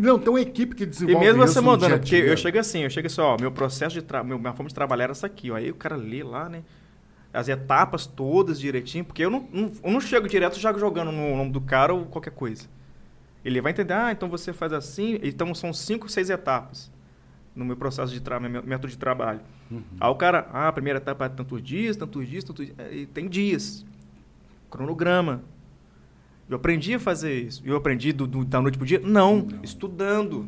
não, tem uma equipe que desenvolve E mesmo você mandando, porque eu chego assim, eu chego assim, ó, meu processo de trabalho, minha forma de trabalhar era essa aqui, ó. Aí o cara lê lá, né? As etapas todas direitinho, porque eu não, não, eu não chego direto já jogando no nome do cara ou qualquer coisa. Ele vai entender, ah, então você faz assim, então são cinco, seis etapas no meu processo de trabalho, método de trabalho. Uhum. Aí o cara, ah, a primeira etapa é tantos dias, tantos dias, tantos dias. E tem dias. Cronograma. Eu aprendi a fazer isso. Eu aprendi do, do, da noite pro dia? Não, Não, estudando.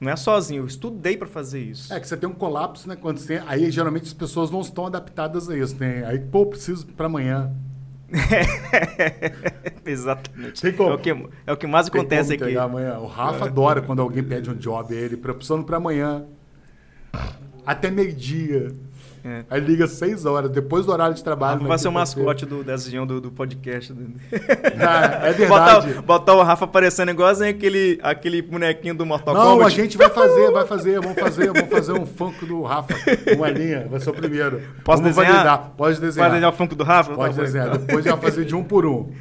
Não é sozinho, eu estudei para fazer isso. É que você tem um colapso, né? Quando você, aí geralmente as pessoas não estão adaptadas a isso, né? Aí, pô, preciso para amanhã. Exatamente. É o, que, é o que mais acontece aqui. Amanhã. O Rafa adora quando alguém pede um job a ele, precisando para amanhã. Até meio-dia. É. Aí liga seis horas, depois do horário de trabalho. Vai ser o mascote do desenho do, do podcast. Ah, é verdade. Botar, botar, o Rafa aparecendo igualzinho aquele, aquele bonequinho do Mortal Não, Kombat. Não, a gente vai fazer, vai fazer, vamos fazer, vamos fazer um funk do Rafa. Uma linha, vai ser o primeiro. Posso vamos desenhar? Validar. Pode desenhar. Pode desenhar o funk do Rafa? Pode tá desenhar. Depois já fazer de um por um.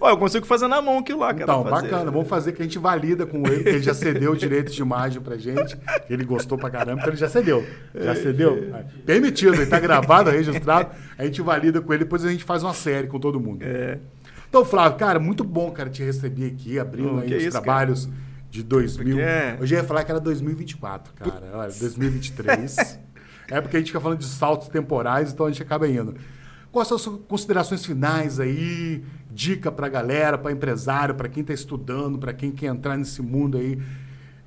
Olha, eu consigo fazer na mão aquilo lá, cara. Então, bacana. Vamos fazer que a gente valida com ele, que ele já cedeu o direito de imagem pra gente. Ele gostou pra caramba, então ele já cedeu. Já cedeu. Permitido, ele tá gravado, registrado. A gente valida com ele, depois a gente faz uma série com todo mundo. É. Então, Flávio, cara, muito bom, cara, te receber aqui, abrindo oh, aí os isso, trabalhos cara? de 2000. É. Hoje eu ia falar que era 2024, cara. Olha, 2023. é porque a gente fica falando de saltos temporais, então a gente acaba indo. Quais são as suas considerações finais aí? Dica para a galera, para empresário, para quem está estudando, para quem quer entrar nesse mundo aí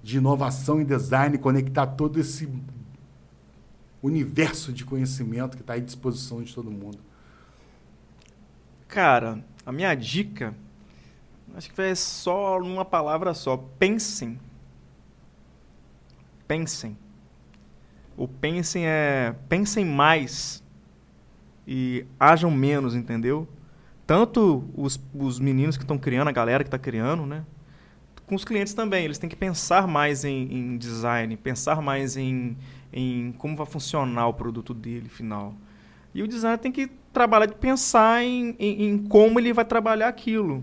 de inovação e design, conectar todo esse universo de conhecimento que está à disposição de todo mundo. Cara, a minha dica, acho que vai só numa palavra só: pensem. Pensem. O pensem é pensem mais e hajam menos, entendeu? Tanto os, os meninos que estão criando, a galera que está criando, né? Com os clientes também, eles têm que pensar mais em, em design, pensar mais em, em como vai funcionar o produto dele final. E o designer tem que trabalhar de pensar em, em, em, como ele vai trabalhar aquilo.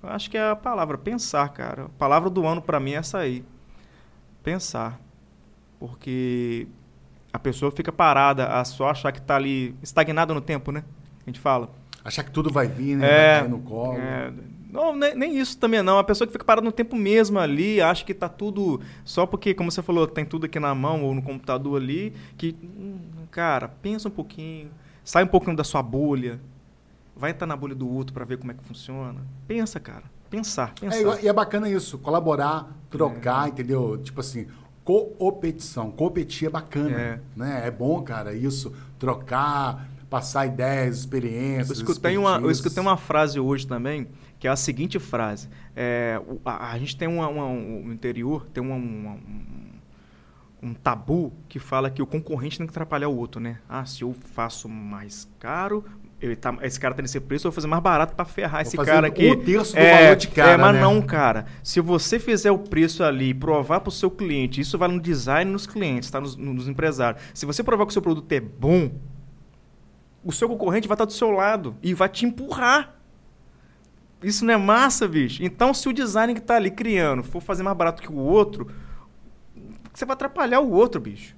Eu acho que é a palavra, pensar, cara. A palavra do ano para mim é essa aí. Pensar. Porque a pessoa fica parada a só achar que está ali estagnada no tempo, né? A gente fala. Achar que tudo vai vir, né? É, vai cair no colo. É, não, nem, nem, isso também não. A pessoa que fica parada no tempo mesmo ali, acha que está tudo. Só porque, como você falou, tem tudo aqui na mão ou no computador ali, que. Hum, cara, pensa um pouquinho. Sai um pouquinho da sua bolha. Vai estar na bolha do outro para ver como é que funciona. Pensa, cara. Pensar, pensar. É, e é bacana isso, colaborar, trocar, é. entendeu? Tipo assim, competição. Competir é bacana, é. né? É bom, cara, isso. Trocar, passar ideias, experiências. Eu escutei, uma, eu escutei uma frase hoje também, que é a seguinte frase. É, a, a gente tem uma, uma, um interior, tem uma, uma, um tabu que fala que o concorrente tem que atrapalhar o outro, né? Ah, se eu faço mais caro, ele tá, esse cara tá nesse preço, eu vou fazer mais barato para ferrar esse cara aqui. Um terço do é, valor de cara. É, mas né? não, cara. Se você fizer o preço ali e provar para o seu cliente, isso vale no design nos clientes, tá? Nos, nos, empresários. Se você provar que o seu produto é bom, o seu concorrente vai estar do seu lado e vai te empurrar. Isso não é massa, bicho? Então, se o design que está ali criando for fazer mais barato que o outro, você vai atrapalhar o outro, bicho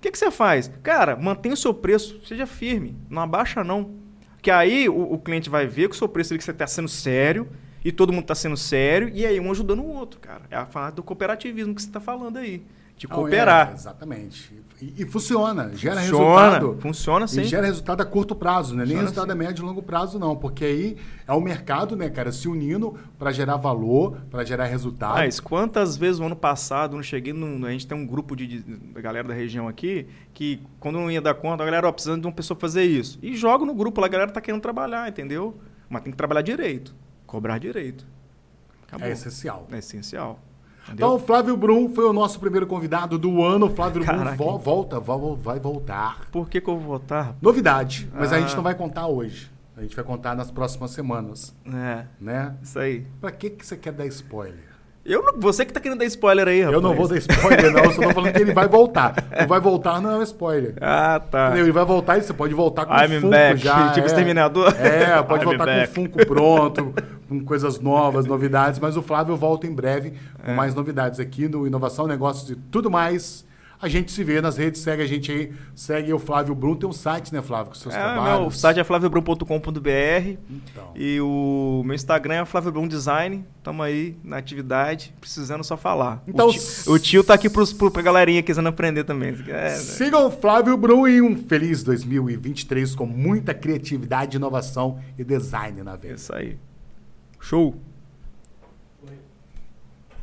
que, que você faz? Cara, mantém o seu preço, seja firme, não abaixa não. Que aí o, o cliente vai ver que o seu preço ali que você está sendo sério e todo mundo está sendo sério e aí um ajudando o outro, cara. É a fase do cooperativismo que você está falando aí de cooperar. é, exatamente. E, e, funciona, gera funciona, resultado. Funciona sim. E gera resultado a curto prazo, né? Nem resultado sim. a médio e longo prazo, não. Porque aí é o mercado, né, cara, se unindo para gerar valor, para gerar resultado. Mas quantas vezes no ano passado, eu cheguei num, a gente tem um grupo de, de, galera da região aqui, que quando não ia dar conta, a galera, ó, precisando de uma pessoa fazer isso. E joga no grupo lá, a galera tá querendo trabalhar, entendeu? Mas tem que trabalhar direito, cobrar direito. Acabou. É essencial. É essencial. Entendeu? Então, Flávio Brum foi o nosso primeiro convidado do ano. Flávio Caraca. Brum vo volta, vo vai voltar. Por que, que eu vou voltar? Novidade, mas ah. a gente não vai contar hoje. A gente vai contar nas próximas semanas. É. Né? Isso aí. Pra que, que você quer dar spoiler? Eu não, você que tá querendo dar spoiler aí, rapaz. Eu não vou dar spoiler, não. Eu só tô falando que ele vai voltar. Não vai voltar não é um spoiler. Ah, tá. Ele vai voltar e você pode voltar com I'm o Funko back. já. Tipo é. Exterminador. É, pode I'm voltar back. com o Funko pronto, com coisas novas, novidades. Mas o Flávio volta em breve com é. mais novidades aqui no Inovação, Negócios e tudo mais. A gente se vê nas redes, segue a gente aí, segue o Flávio Brum, tem um site, né, Flávio, com seus é, trabalhos. Meu, o site é flaviobrum.com.br então. e o meu Instagram é Flávio Brum Design. Tamo aí na atividade, precisando só falar. Então, o, tio, o tio tá aqui pros, pra galerinha querendo aprender também. É? Sigam o Flávio Brum e um feliz 2023 com muita criatividade, inovação e design na vida. Isso aí. Show!